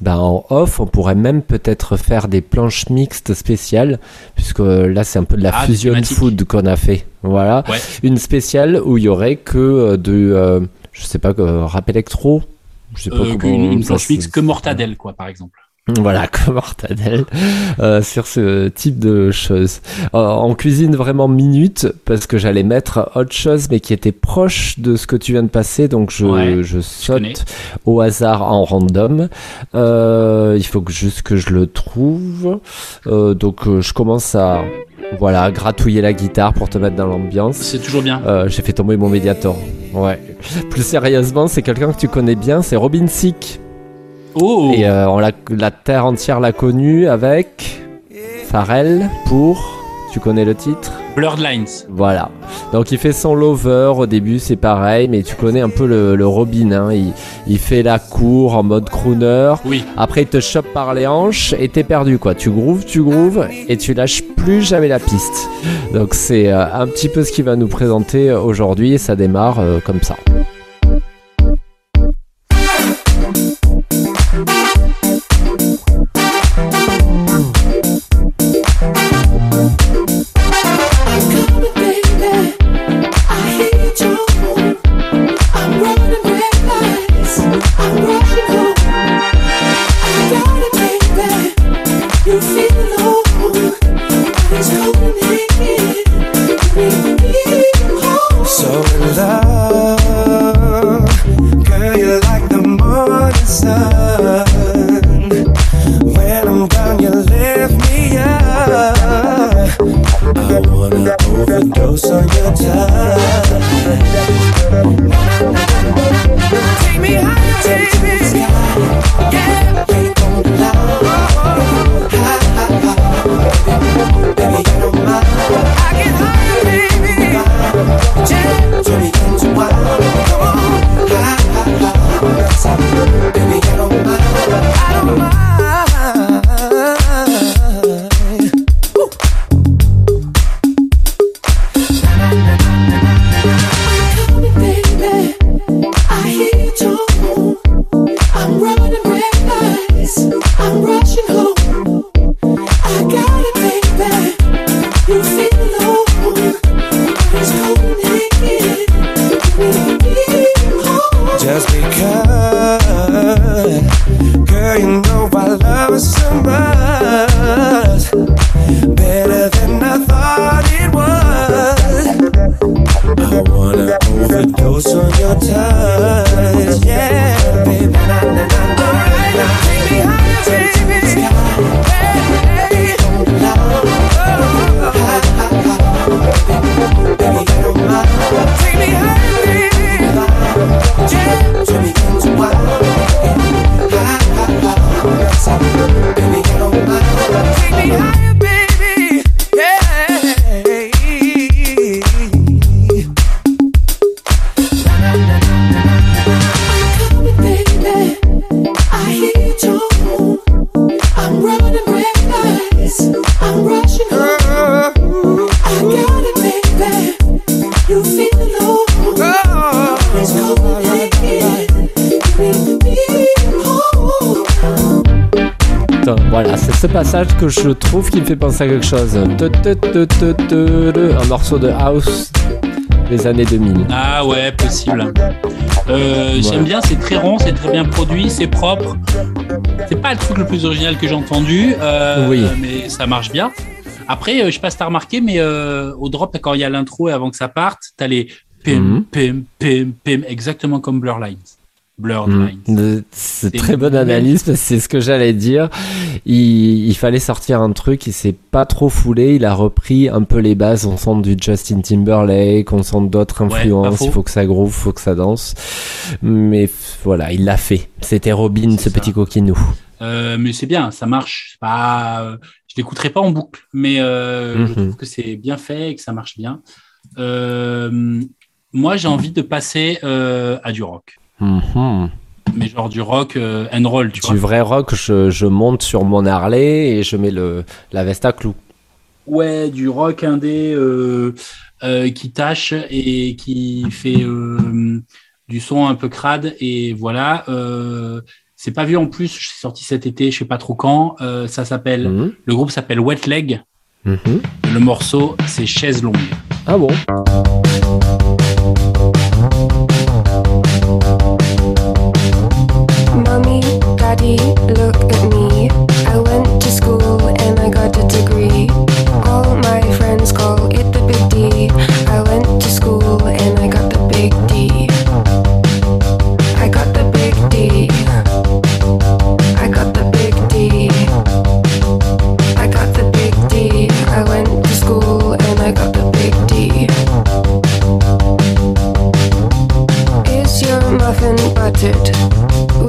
Ben, en off, on pourrait même peut-être faire des planches mixtes spéciales, puisque là, c'est un peu de la Ah, fusion food qu'on a fait. Voilà. Ouais. Une spéciale où il y aurait que de, euh, je sais pas, rap électro. Je sais pas comment une, une planche fixe que Mortadelle, quoi, par exemple. Voilà, comme Mortadelle, euh, sur ce type de choses. Euh, en cuisine vraiment minute, parce que j'allais mettre autre chose, mais qui était proche de ce que tu viens de passer, donc je, Ouais, je saute au hasard en random. Euh, il faut que juste que je le trouve. Euh, donc euh, je commence à voilà gratouiller la guitare pour te mettre dans l'ambiance. C'est toujours bien. Euh, J'ai fait tomber mon médiator. Ouais. Plus sérieusement, c'est quelqu'un que tu connais bien, c'est Robin Sick. Oh Et euh, on l'a- la terre entière l'a connu avec Pharrell pour. Tu connais le titre Blurred Lines. Voilà. Donc il fait son lover au début, c'est pareil, mais tu connais un peu le, le Robin. Hein. Il, il fait la cour en mode crooner. Oui. Après il te chope par les hanches et t'es perdu quoi. Tu grooves, tu grooves et tu lâches plus jamais la piste. Donc c'est euh, un petit peu ce qu'il va nous présenter aujourd'hui et ça démarre euh, comme ça. Ce passage que je trouve qui me fait penser à quelque chose. Un morceau de house des années 2000. Ah ouais, possible. Euh, J'aime bien, c'est très rond, c'est très bien produit, c'est propre. C'est pas le truc le plus original que j'ai entendu, euh, Oui. mais ça marche bien. Après, euh, je sais pas si t'as remarqué, mais euh, au drop, quand il y a l'intro et avant que ça parte, t'as les pim, Mhm. pim, pim, pim, exactement comme Blur Lines. Blur Mm. Lines. De- C'est très bonne analyse parce que c'est ce que j'allais dire. Il, il fallait sortir un truc, il s'est pas trop foulé, il a repris un peu les bases, on sent du Justin Timberlake, on sent d'autres influences, il faut que ça groove, il faut que ça danse. Mais voilà, il l'a fait. C'était Robin, ce ça. petit coquinou. Euh, mais c'est bien, ça marche. Pas, je l'écouterai pas en boucle, mais euh, je Mhm. trouve que c'est bien fait et que ça marche bien. Euh, moi, j'ai envie de passer à du rock, Mhm. mais genre du rock euh, and roll, tu Du vois. vrai rock, je, je monte sur mon Harley et je mets le, la veste à clous. Ouais, du rock indé euh, euh, qui tâche et qui fait du son un peu crade et voilà. C'est pas vu en plus, c'est sorti cet été, je sais pas trop quand. Ça s'appelle, Mhm. le groupe s'appelle Wet Leg. Mhm. Le morceau, c'est Chaise longue. Ah bon?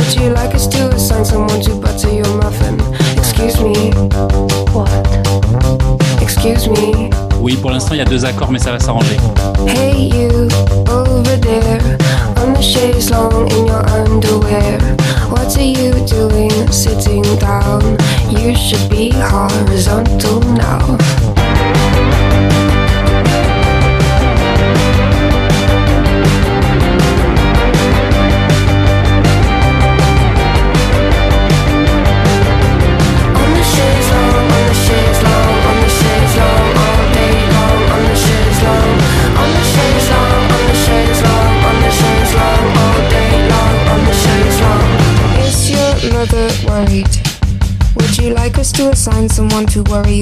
Would you like us to assign someone to butter your muffin? Excuse me. What? Excuse me. Oui, pour l'instant, il y a deux accords, mais ça va s'arranger. Hey you over there on the chaise long in your underwear. What are you doing sitting down? You should be horizontal now. To worry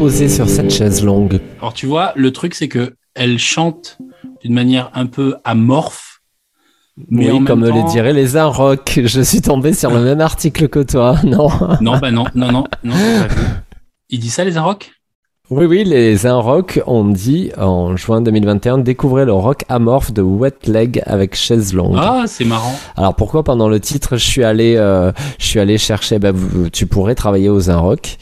Reposé sur cette chaise longue. Alors tu vois, le truc c'est que elle chante d'une manière un peu amorphe. Mais oui, comme temps- les diraient les rock. Je suis tombé sur le même article que toi, non Non, bah non, non, non, non. Il dit ça les rock Oui, oui, les rock ont dit en juin 2021 découvrez le rock amorphe de Wet Leg avec chaise longue. Ah, c'est marrant. Alors pourquoi pendant le titre je suis allé euh, je suis allé chercher bah, tu pourrais travailler aux rock.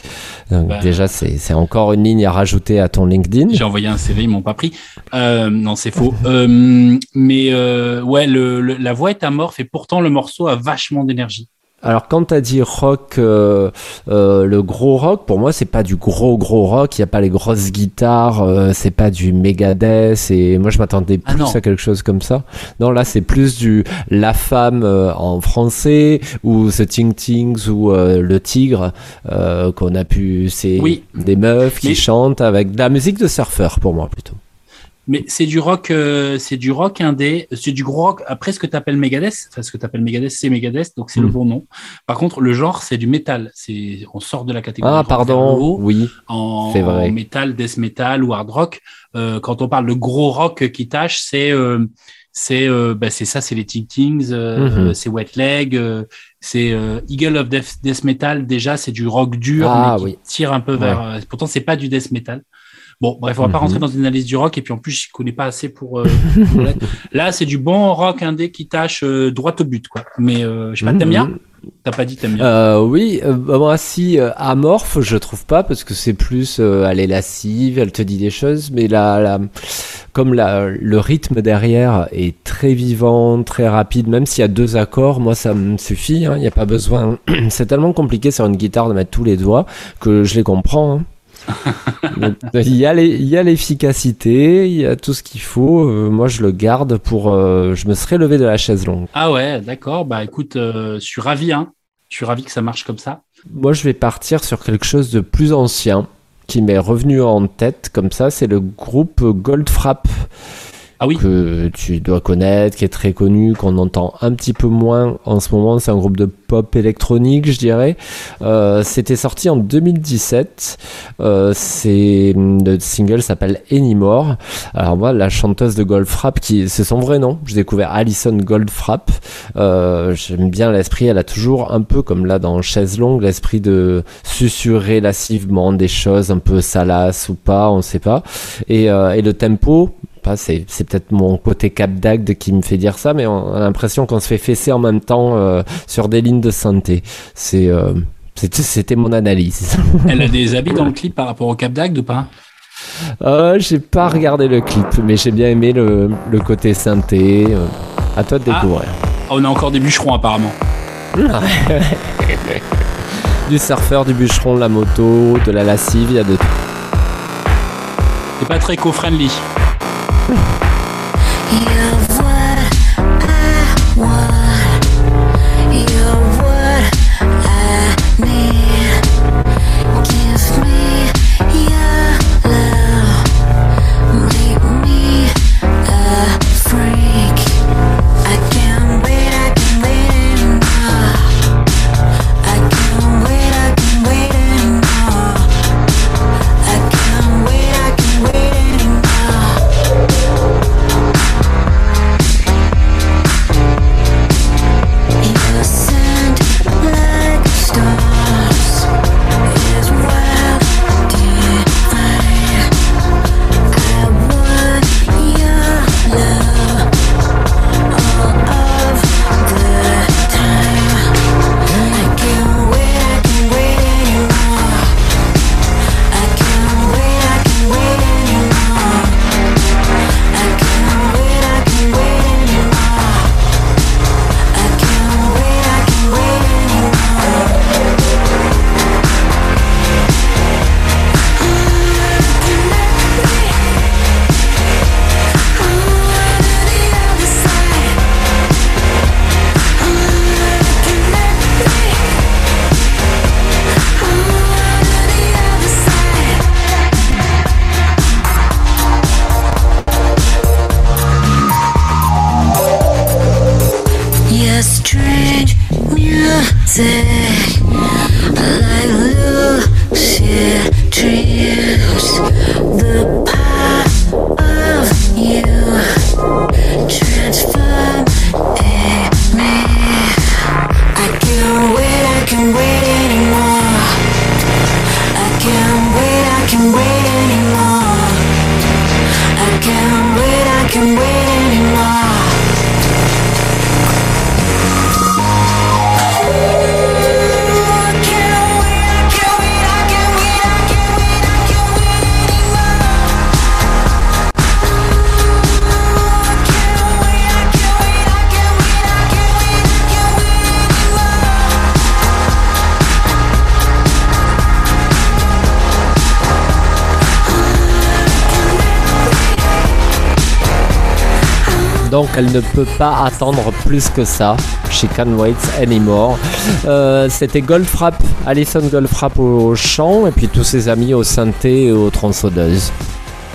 Donc Bah. déjà c'est c'est encore une ligne à rajouter à ton LinkedIn. J'ai envoyé un CV, ils m'ont pas pris. Euh, non, c'est faux. Euh, mais euh, ouais, le, le- la voix est amorphe et pourtant le morceau a vachement d'énergie. Alors quand t'as dit rock, euh, euh, le gros rock, pour moi c'est pas du gros gros rock, il y a pas les grosses guitares, euh, c'est pas du Megadeth et moi je m'attendais Ah plus à quelque chose comme ça. Non là c'est plus du La Femme euh, en français ou The Ting Tings ou euh, Le Tigre euh, qu'on a pu, c'est Oui. des meufs qui Mais- chantent avec de la musique de surfeur pour moi plutôt. Mais c'est du rock, euh, c'est du rock indé, c'est du gros rock. Après, ce que tu appelles Megadeth, enfin ce que tu appelles Megadeth, c'est Megadeth, donc c'est le Mm. bon nom. Par contre, le genre, c'est du métal. C'est, on sort de la catégorie Ah pardon, haut, oui. en, c'est vrai. en métal, death metal ou hard rock. Euh, quand on parle de gros rock qui tâche, c'est euh, c'est bah, c'est ça, c'est les Tings, euh, Mhm. c'est Wet Leg, c'est Eagle of Death, Death Metal. Déjà, c'est du rock dur, Ah, mais qui oui. tire un peu vers. pourtant, c'est pas du death metal. Bon, bref, on va pas Mhm. rentrer dans une analyse du rock et puis en plus, je connais pas assez pour. euh. Là, c'est du bon rock indé qui tâche euh, droit au but, quoi. Mais euh, je sais pas, t'aimes bien Mhm. T'as pas dit t'aimes bien Euh, oui, euh, bah, moi si euh, amorphe, je trouve pas parce que c'est plus euh, elle est lascive, elle te dit des choses, mais la, la comme la, le rythme derrière est très vivant, très rapide, même s'il y a deux accords, moi ça me suffit. hein, Il n'y a pas besoin. c'est tellement compliqué sur une guitare de mettre tous les doigts que je les comprends. hein. Donc, Il y a les- il y a l'efficacité, il y a tout ce qu'il faut. euh, moi je le garde pour. euh, je me serais levé de la chaise longue. Ah ouais, d'accord. Bah écoute, euh, je suis ravi, hein. Je suis ravi que ça marche comme ça. Moi, je vais partir sur quelque chose de plus ancien qui m'est revenu en tête comme ça. C'est le groupe Goldfrapp. Ah oui. que tu dois connaître, qui est très connu, qu'on entend un petit peu moins en ce moment. C'est un groupe de pop électronique, je dirais. Euh, C'était sorti en 2017. Euh, c'est le single s'appelle Anymore. Alors moi, la chanteuse de Goldfrapp, qui c'est son vrai nom. J'ai découvert Alison Goldfrapp. Euh, J'aime bien l'esprit. Elle a toujours un peu comme là dans Chaise longue, l'esprit de susurrer lascivement des choses un peu salaces ou pas, on sait pas. Et, euh, et le tempo, pas, c'est peut-être mon côté cap d'agde qui me fait dire ça, mais on a l'impression qu'on se fait fesser en même temps euh, sur des lignes de santé. C'est euh, c'était mon analyse. Elle a des habits dans le clip par rapport au Cap d'Agde ou pas? Euh, j'ai pas regardé le clip, mais j'ai bien aimé le, le côté synthé. À toi de Ah. découvrir. Ah, On a encore des bûcherons apparemment. Du surfeur, du bûcheron, de la moto, de la lascive, il y a de tout. C'est pas très co-friendly. You elle ne peut pas attendre plus que ça. She can't wait anymore. Euh, C'était Goldfrapp, Alison Goldfrapp au chant et puis tous ses amis au synthé et aux tronçonneuses.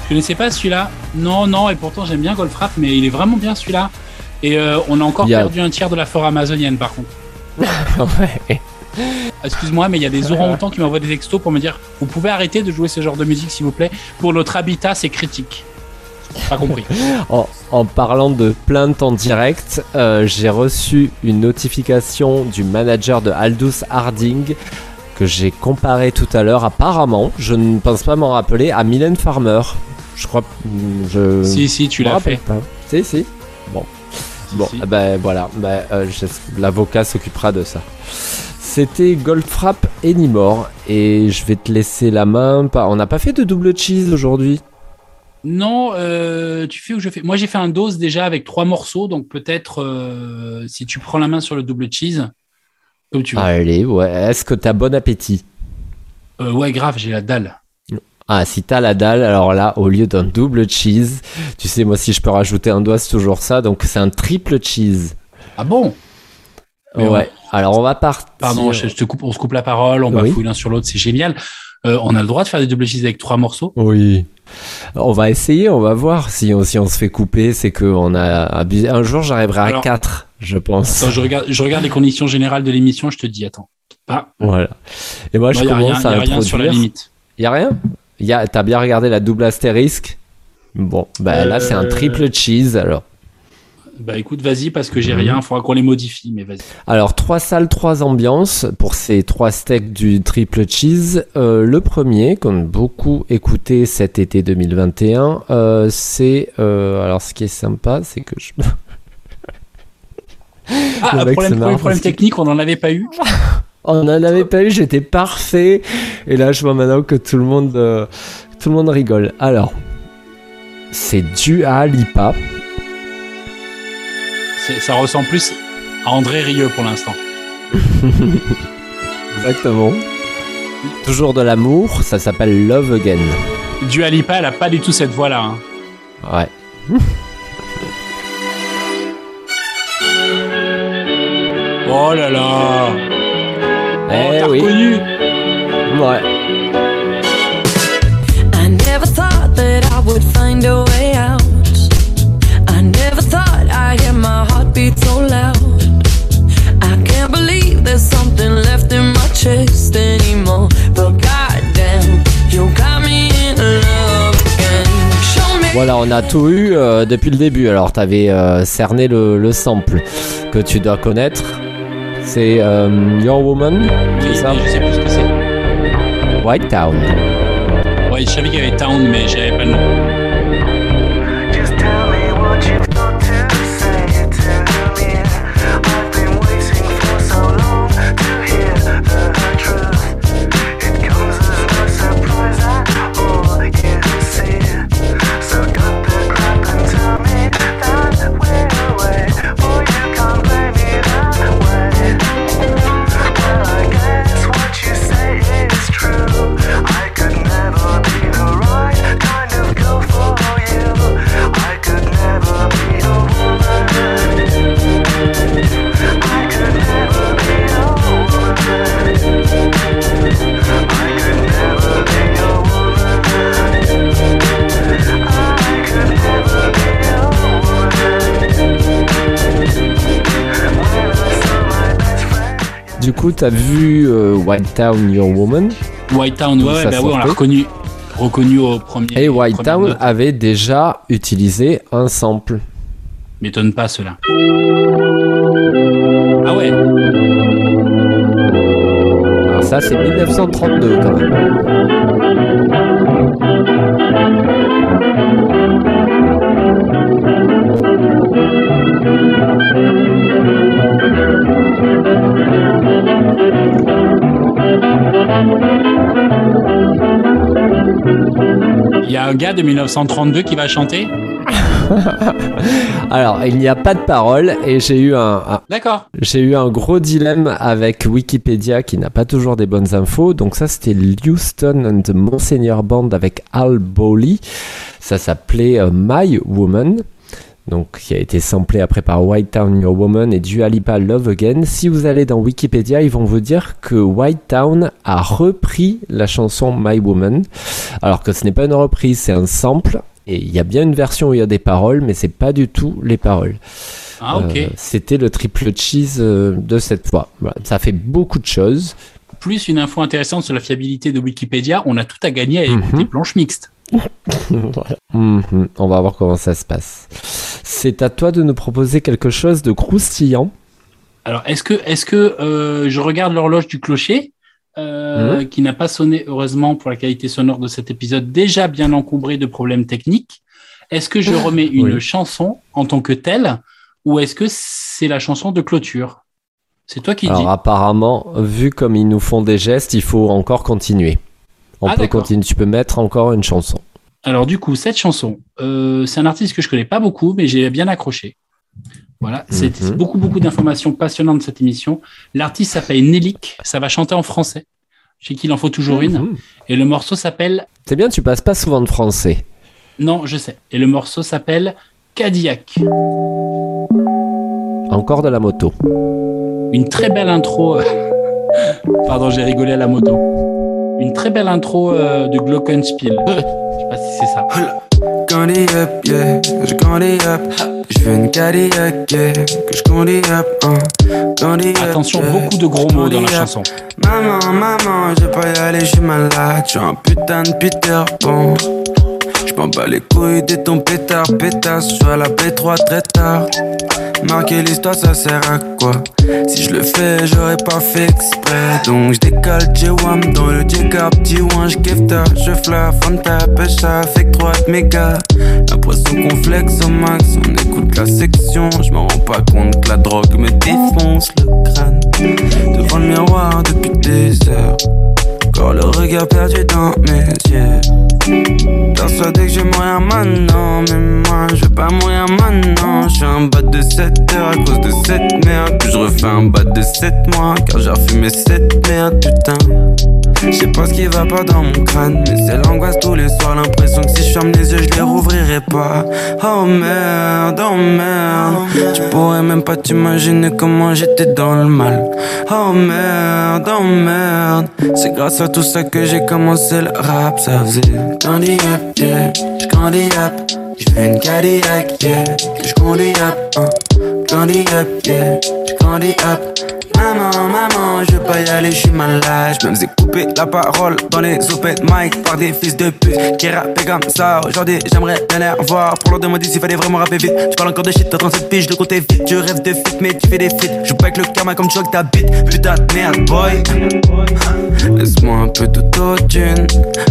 Je connaissais pas celui-là. Non, non, et pourtant j'aime bien Goldfrapp, mais il est vraiment bien celui-là. Et euh, on a encore perdu un tiers de la forêt amazonienne par contre. Ouais. Excuse-moi, mais il y a des orang-outans qui m'envoient des textos pour me dire Vous pouvez arrêter de jouer ce genre de musique s'il vous plaît. Pour notre habitat, c'est critique. Pas compris. En, en parlant de plainte en direct, euh, j'ai reçu une notification du manager de Aldous Harding que j'ai comparé tout à l'heure. Apparemment, je ne pense pas m'en rappeler à Mylène Farmer. Je crois. Je... si, si, tu l'as fait. pas. Si, si. Bon. Bon, si. eh ben voilà, Ben, euh, l'avocat s'occupera de ça. C'était Goldfrapp Anymore et je vais te laisser la main. On n'a pas fait de double cheese aujourd'hui. Non, euh, tu fais ou je fais? Moi j'ai fait un dose déjà avec trois morceaux, donc peut-être euh, si tu prends la main sur le double cheese, comme tu veux. Allez, ouais. Est-ce que t'as bon appétit? Euh, ouais, grave, j'ai la dalle. Ah, si t'as la dalle, alors là, au lieu d'un double cheese, tu sais, moi, si je peux rajouter un doigt, c'est toujours ça. Donc, c'est un triple cheese. Ah bon? Mais ouais. Alors, on va partir. Pardon, je, je te coupe, on se coupe la parole, on Oui. bafouille l'un sur l'autre, c'est génial. Euh, on a le droit de faire des double cheese avec trois morceaux Oui. On va essayer, on va voir. Si on, si on se fait couper, c'est qu'on a abusé. Un jour, j'arriverai à Alors- 4, je pense. Attends, je regarde, je regarde les conditions générales de l'émission, je te dis, attends. Ah, Voilà. Et moi, non, je y a rien, commence y à a rien sur la limite. Y a rien? Y a, T'as bien regardé la double astérisque? Bon, bah là, c'est un Euh, triple cheese, alors. Bah écoute, vas-y, parce que Mhm. j'ai rien, il faudra qu'on les modifie, mais vas-y. Alors, trois salles, trois ambiances pour ces trois steaks du triple cheese. Euh, le premier, qu'on a beaucoup écouté cet été 2021, euh, c'est... euh, alors, ce qui est sympa, c'est que je... Ah, mec, problème, marrant problème technique, on n'en avait pas eu. On n'en avait pas eu, j'étais parfait. Et là, je vois maintenant que tout le monde, tout le monde rigole. Alors, c'est Dua Lipa. Ça ressemble plus à André Rieu pour l'instant. Exactement. Toujours de l'amour, ça s'appelle Love Again. Dua Lipa, elle a pas du tout cette voix-là. hein. Ouais. Oh là là Oh, Eh t'as oui. reconnu Ouais. I never thought that I would find a way heartbeat so loud. I can't believe there's something left in my chest anymore. But goddamn, you got me in love again. Show me. Voilà, on a tout eu euh, depuis le début. Alors, t'avais euh, cerné le, le sample que tu dois connaître. C'est euh, Your Woman, Oui, c'est ça mais je sais plus ce que c'est. White Town. Ouais, je savais qu'il y avait Town, mais j'avais pas le nom. Coup, t'as vu euh, White Town, Your Woman? White Town, ouais, ouais, bah oui, on l'a reconnu. Reconnu au premier. Et White Town note. avait déjà utilisé un sample. M'étonne pas cela. Ah ouais Alors ça, c'est 1932 quand même. Il y a un gars de 1932 qui va chanter Alors, il n'y a pas de parole et j'ai eu un, un- D'accord. j'ai eu un gros dilemme avec Wikipédia qui n'a pas toujours des bonnes infos. Donc ça, c'était Houston and the Monseigneur Band avec Al Bowley. Ça s'appelait euh, My Woman. Donc, qui a été samplé après par White Town Your Woman et Dua Lipa Love Again. Si vous allez dans Wikipédia, ils vont vous dire que White Town a repris la chanson My Woman. Alors que ce n'est pas une reprise, c'est un sample. Et il y a bien une version où il y a des paroles, mais c'est pas du tout les paroles. Ah ok. Euh, C'était le triple cheese euh, de cette fois. Voilà, ça fait beaucoup de choses. Plus une info intéressante sur la fiabilité de Wikipédia, on a tout à gagner à écouter Mhm. planche mixte. Voilà. Mhm, On va voir comment ça se passe. C'est à toi de nous proposer quelque chose de croustillant. Alors, est-ce que, est-ce que euh, je regarde l'horloge du clocher, euh, Mhm. qui n'a pas sonné, heureusement, pour la qualité sonore de cet épisode, déjà bien encombré de problèmes techniques? Est-ce que je remets une Oui. chanson en tant que telle, ou est-ce que c'est la chanson de clôture? C'est toi qui dis. Alors apparemment, vu comme ils nous font des gestes, il faut encore continuer. On Ah, peut continuer. Tu peux mettre encore une chanson. Alors du coup, cette chanson, euh, c'est un artiste que je connais pas beaucoup, mais j'ai bien accroché. Voilà, c'est Mhm. beaucoup beaucoup d'informations passionnantes de cette émission. L'artiste s'appelle Nelik, ça va chanter en français. Je sais qu'il en faut toujours une. Mhm. Et le morceau s'appelle C'est bien, tu passes pas souvent de français. Non, je sais. Et le morceau s'appelle Cadillac. Encore de la moto. Une très belle intro. euh, Pardon, j'ai rigolé à la moto. Une très belle intro euh, de Glockenspiel. pas si c'est ça. Grandi up, yeah, je grandis up. Je veux une Cadillac, yeah, que je up. hein. Up, Attention, beaucoup de gros mots dans la chanson. Maman, maman, je vais pas y aller, je suis malade. Je suis un putain de Peter Pan. Je m'en bats les couilles de ton pétard, pétasse. Je à la P3 très tard. Marquer l'histoire, ça sert à quoi? Si je le fais, j'aurais pas fait exprès. Donc je décale J-Wam dans le J-Cap. T1, je kiffe ta, je fla, Fanta, pêche fait 3 méga. L'impression qu'on flex au max, on écoute la section. Je me rends pas compte que la drogue me défonce le crâne. Devant le miroir depuis des heures. Encore le regard perdu dans mes yeux. Persuadé que je vais mourir maintenant. Mais moi, je vais pas mourir maintenant. Je suis un bat de 7 heures à cause de cette merde. Puis je refais un bat de 7 mois. Car j'ai refumé cette merde, putain. Je sais pas ce qui va pas dans mon crâne, mais c'est l'angoisse tous les soirs. L'impression que si je ferme les yeux, je les rouvrirai pas. Oh merde, oh merde. Tu pourrais même pas t'imaginer comment j'étais dans le mal. Oh merde, oh merde. C'est grâce à tout ça que j'ai commencé le rap. Ça faisait grandi up, yeah. J'grandis up. Je veux une Cadillac, yeah. Que j'grandis up, hein. Grandi up, yeah. J'grandis up. Maman, maman, je veux pas y aller, je suis malade. Je me faisais couper la parole dans les open mic par des fils de pute qui rappaient comme ça. Aujourd'hui, j'aimerais bien les revoir pour leur demander s'il fallait vraiment rapper vite. Tu parles encore de shit, t'as 37 piges, le côté vite. Tu rêves de fit, mais tu fais des frites. Je pas avec le karma comme tu vois que ta bite. Putain de merde, boy. Laisse-moi un peu d'autotune,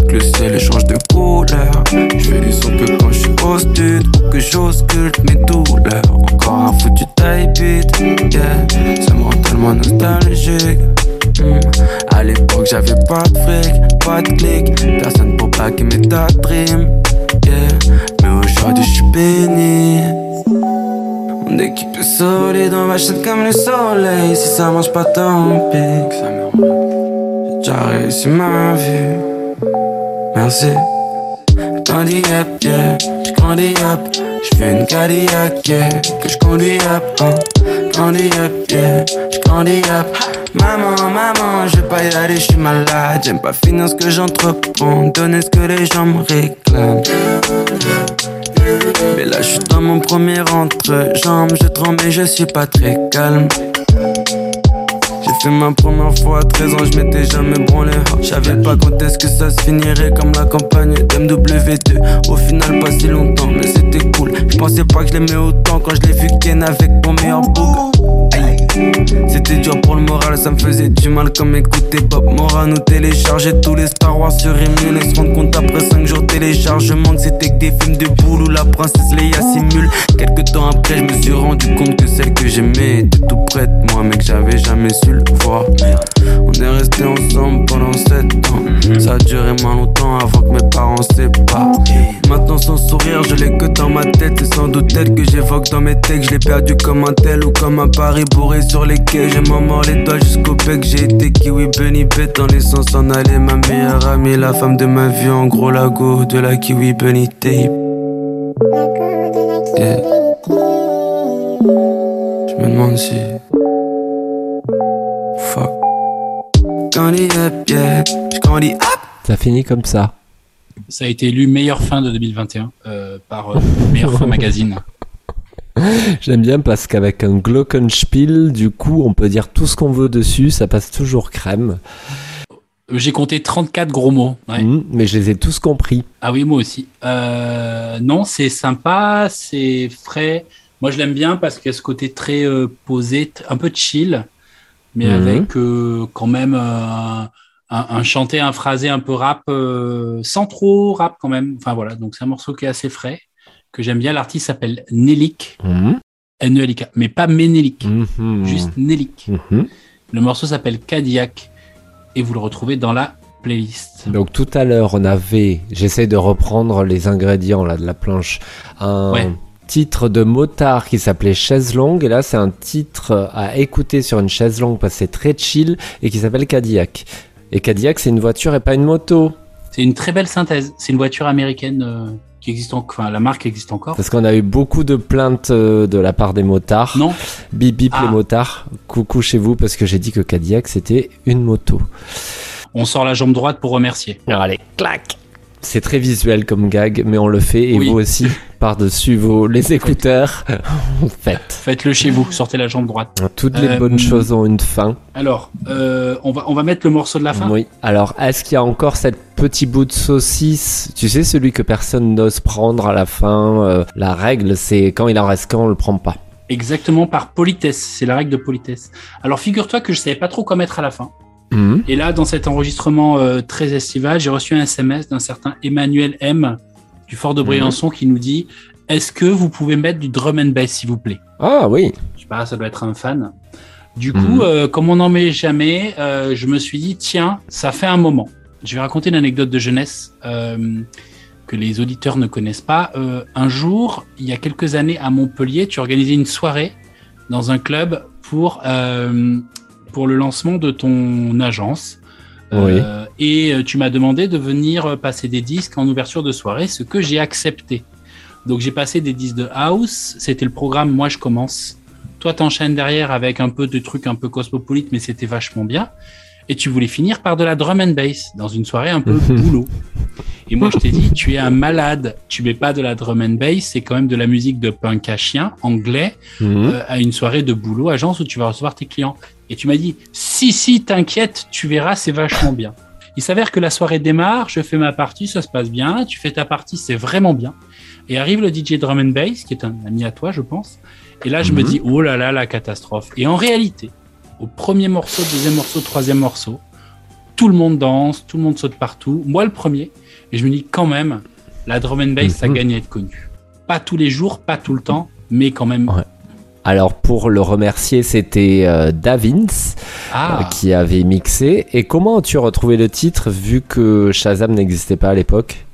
que le ciel change de couleur. Je fais du son que quand je suis au stud, que j'ausculte mes douleurs. Encore un foutu type beat, yeah. Ça me rend tellement nostalgique. Hmm. À l'époque, j'avais pas de fric, pas de clic. Personne pour baquer mes ta dream, yeah. Mais aujourd'hui, je suis béni. Mon équipe est solide, on va comme le soleil. Si ça marche pas, tant pis. J'ai déjà réussi ma vie. Merci. Grandi up, yeah. J'grandis up. J'fais une Cadillac. Que j'conduis up, hein. Grandi up, yeah. J'grandis up. Maman, maman, je vais pas y aller, je suis malade. J'aime pas finir ce que j'entreprends. Donner ce que les gens me réclament. Mais là, je suis dans mon premier entre-jambes. Je tremble et je suis pas très calme. Fait ma première fois à 13 ans, je m'étais jamais branlé. Je savais pas quand est-ce que ça se finirait comme la campagne d'MW2. Au final, pas si longtemps, mais c'était cool. Je pensais pas que je l'aimais autant quand je l'ai vu ken avec mon meilleur. Aïe. C'était dur pour le moral, ça me faisait du mal comme écouter Bob Moran ou télécharger tous les Star Wars sur Emule et se rendre compte après 5 jours téléchargement que c'était que des films de boule où la princesse Leia simule. Quelques temps après, je me suis rendu compte que celle que j'aimais était tout près de moi, mais que j'avais jamais su le voir. On est resté ensemble pendant 7 ans, ça a duré moins longtemps avant que mes parents séparent. Maintenant, sans sourire, je l'ai que dans ma tête, c'est sans doute elle que j'évoque dans mes textes. Je l'ai perdu comme un tel ou comme un pari bourré sur les quais. J'ai m'en mort les doigts jusqu'au bec. J'ai été kiwi bunny bête en laissant s'en aller ma meilleure amie, la femme de ma vie, en gros lago de la kiwi bunny tape. Yeah. Je me demande si. Grandi up, yeah. J'grandis up. Ça finit comme ça. Ça a été élu meilleure fin de 2021 euh, par euh, Meilleure Fin Magazine. J'aime bien parce qu'avec un Glockenspiel, du coup, on peut dire tout ce qu'on veut dessus, ça passe toujours crème. J'ai compté 34 gros mots. ouais. Mm, mais je les ai tous compris. Ah oui, moi aussi. Euh, non, c'est sympa, c'est frais. Moi, je l'aime bien parce qu'il y a ce côté très euh, posé, un peu chill, mais Mhm. avec euh, quand même euh, un, un chanté, un phrasé un peu rap, euh, sans trop rap quand même. Enfin voilà, donc c'est un morceau qui est assez frais, que j'aime bien. L'artiste s'appelle Nelik, Mhm. N-E-L-I-K, mais pas Ménélique, Mhm. juste Nelik. Mhm. Le morceau s'appelle Cadillac et vous le retrouvez dans la playlist. Donc tout à l'heure, on avait, j'essaie de reprendre les ingrédients là de la planche, un Ouais. Titre de motard qui s'appelait Chaise longue, et là c'est un titre à écouter sur une chaise longue parce que c'est très chill et qui s'appelle Cadillac. Et Cadillac, c'est une voiture et pas une moto. C'est une très belle synthèse. C'est une voiture américaine euh, qui existe encore. Enfin, la marque existe encore. Parce qu'on a eu beaucoup de plaintes euh, de la part des motards. Non, Bip bip Ah. les motards. Coucou chez vous parce que j'ai dit que Cadillac c'était une moto. on sort la jambe droite pour remercier. Allez, clac C'est très visuel comme gag, mais on le fait et Oui. vous aussi par-dessus vos les écouteurs. Faites. Faites-le chez vous, sortez la jambe droite. Toutes les Euh, bonnes choses ont une fin. Alors, euh, on, va, on va mettre le morceau de la fin Oui. Alors, est-ce qu'il y a encore cette petit bout de saucisse? Tu sais, celui que personne n'ose prendre à la fin. euh, la règle, c'est quand il en reste quand on le prend pas. Exactement par politesse, c'est la règle de politesse. Alors figure-toi que je savais pas trop quoi mettre à la fin. Mhm. Et là, dans cet enregistrement euh, très estival, j'ai reçu un SMS d'un certain Emmanuel M du Fort de Briançon qui nous dit Est-ce que vous pouvez mettre du drum and bass, s'il vous plaît? Ah oui. Je sais pas, ça doit être un fan. Du coup, Mhm. euh, comme on n'en met jamais, euh, je me suis dit Tiens, ça fait un moment. Je vais raconter une anecdote de jeunesse que les auditeurs ne connaissent pas. Un jour, il y a quelques années à Montpellier, tu organisais une soirée dans un club pour pour le lancement de ton agence. Euh, et euh, tu m'as demandé de venir euh, passer des disques en ouverture de soirée, ce que j'ai accepté. Donc j'ai passé des disques de house, c'était le programme Moi je commence. Toi t'enchaînes derrière avec un peu de trucs un peu cosmopolite, mais c'était vachement bien. Et tu voulais finir par de la drum and bass dans une soirée un peu boulot. Et moi je t'ai dit, tu es un malade, tu mets pas de la drum and bass, c'est quand même de la musique de punk à chien anglais Mhm. euh, à une soirée de boulot, agence où tu vas recevoir tes clients. Et tu m'as dit, si, si, t'inquiète, tu verras, c'est vachement bien. Il s'avère que la soirée démarre, je fais ma partie, ça se passe bien, tu fais ta partie, c'est vraiment bien. Et arrive le DJ Drum and Bass, qui est un ami à toi, je pense. Et là, je me Mhm. dis, oh là là, la catastrophe. Et en réalité, au premier morceau, deuxième morceau, troisième morceau, tout le monde danse, tout le monde saute partout. Moi, le premier. Et je me dis, quand même, la drum and bass, ça Mhm. gagne à être connu. Pas tous les jours, pas tout le temps, mais quand même. Ouais. Alors pour le remercier, c'était euh, Davins Ah. euh, qui avait mixé. Et comment as-tu retrouvé le titre vu que Shazam n'existait pas à l'époque?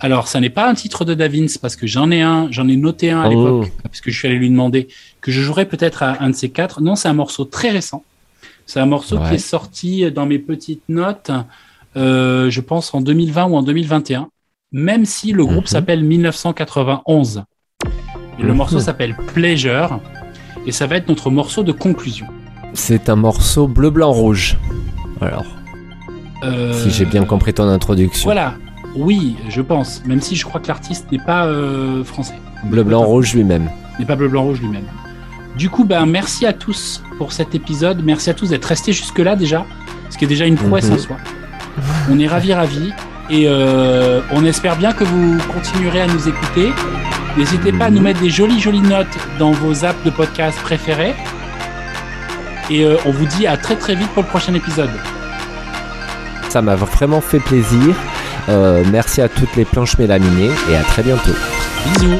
Alors, ça n'est pas un titre de Davins parce que j'en ai un, j'en ai noté un à Oh. l'époque parce que je suis allé lui demander que je jouerais peut-être à un de ces quatre. Non, c'est un morceau très récent. C'est un morceau Ouais. qui est sorti dans mes petites notes, euh, je pense en 2020 ou en 2021, même si le groupe Mhm. s'appelle 1991. Le Mhm. morceau s'appelle Pleasure et ça va être notre morceau de conclusion. C'est un morceau bleu, blanc, rouge. Alors, Euh, si j'ai bien compris ton introduction. Voilà. Oui, je pense, même si je crois que l'artiste n'est pas euh, français. Bleu, blanc, rouge lui-même. n'est pas bleu blanc rouge lui-même. Du coup, ben merci à tous pour cet épisode. Merci à tous d'être restés jusque là déjà, ce qui est déjà une prouesse Mhm. en soi. On est ravis, ravis, et euh, on espère bien que vous continuerez à nous écouter. N'hésitez pas à nous mettre des jolies jolies notes dans vos apps de podcast préférés. Et euh, on vous dit à très très vite pour le prochain épisode. Ça m'a vraiment fait plaisir. Euh, merci à toutes les planches mélaminées et à très bientôt. Bisous.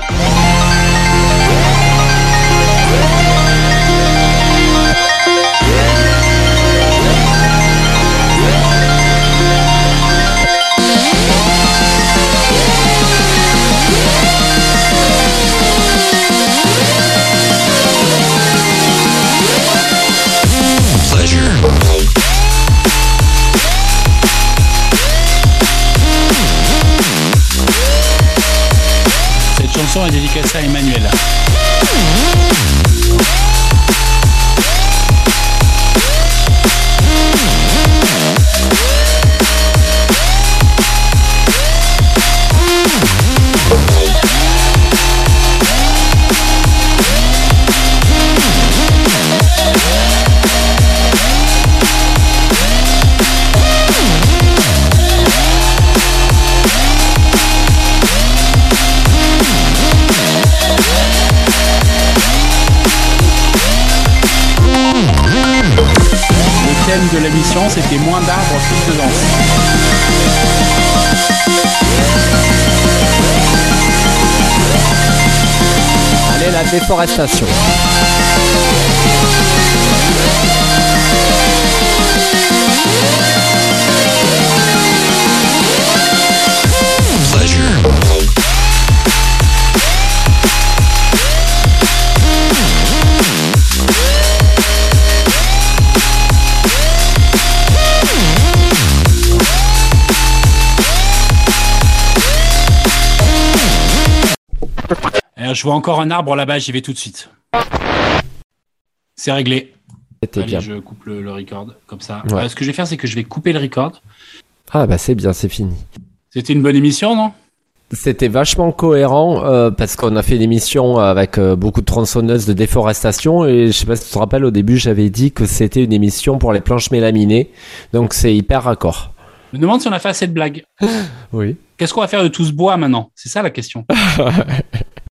Chanson est dédicacée à Emmanuel. C'était moins d'arbres, plus de danse. Allez, la déforestation. Je vois encore un arbre là-bas, j'y vais tout de suite. C'est réglé. C'était Allez, bien. je coupe le, le record comme ça. Ouais. Euh, ce que je vais faire, c'est que je vais couper le record. Ah bah c'est bien, c'est fini. C'était une bonne émission, non? C'était vachement cohérent euh, parce qu'on a fait une émission avec euh, beaucoup de tronçonneuses de déforestation et je sais pas si tu te rappelles au début j'avais dit que c'était une émission pour les planches mélaminées donc c'est hyper raccord. Je me demande si on a fait assez de blagues. Oui. Qu'est-ce qu'on va faire de tout ce bois maintenant? C'est ça la question.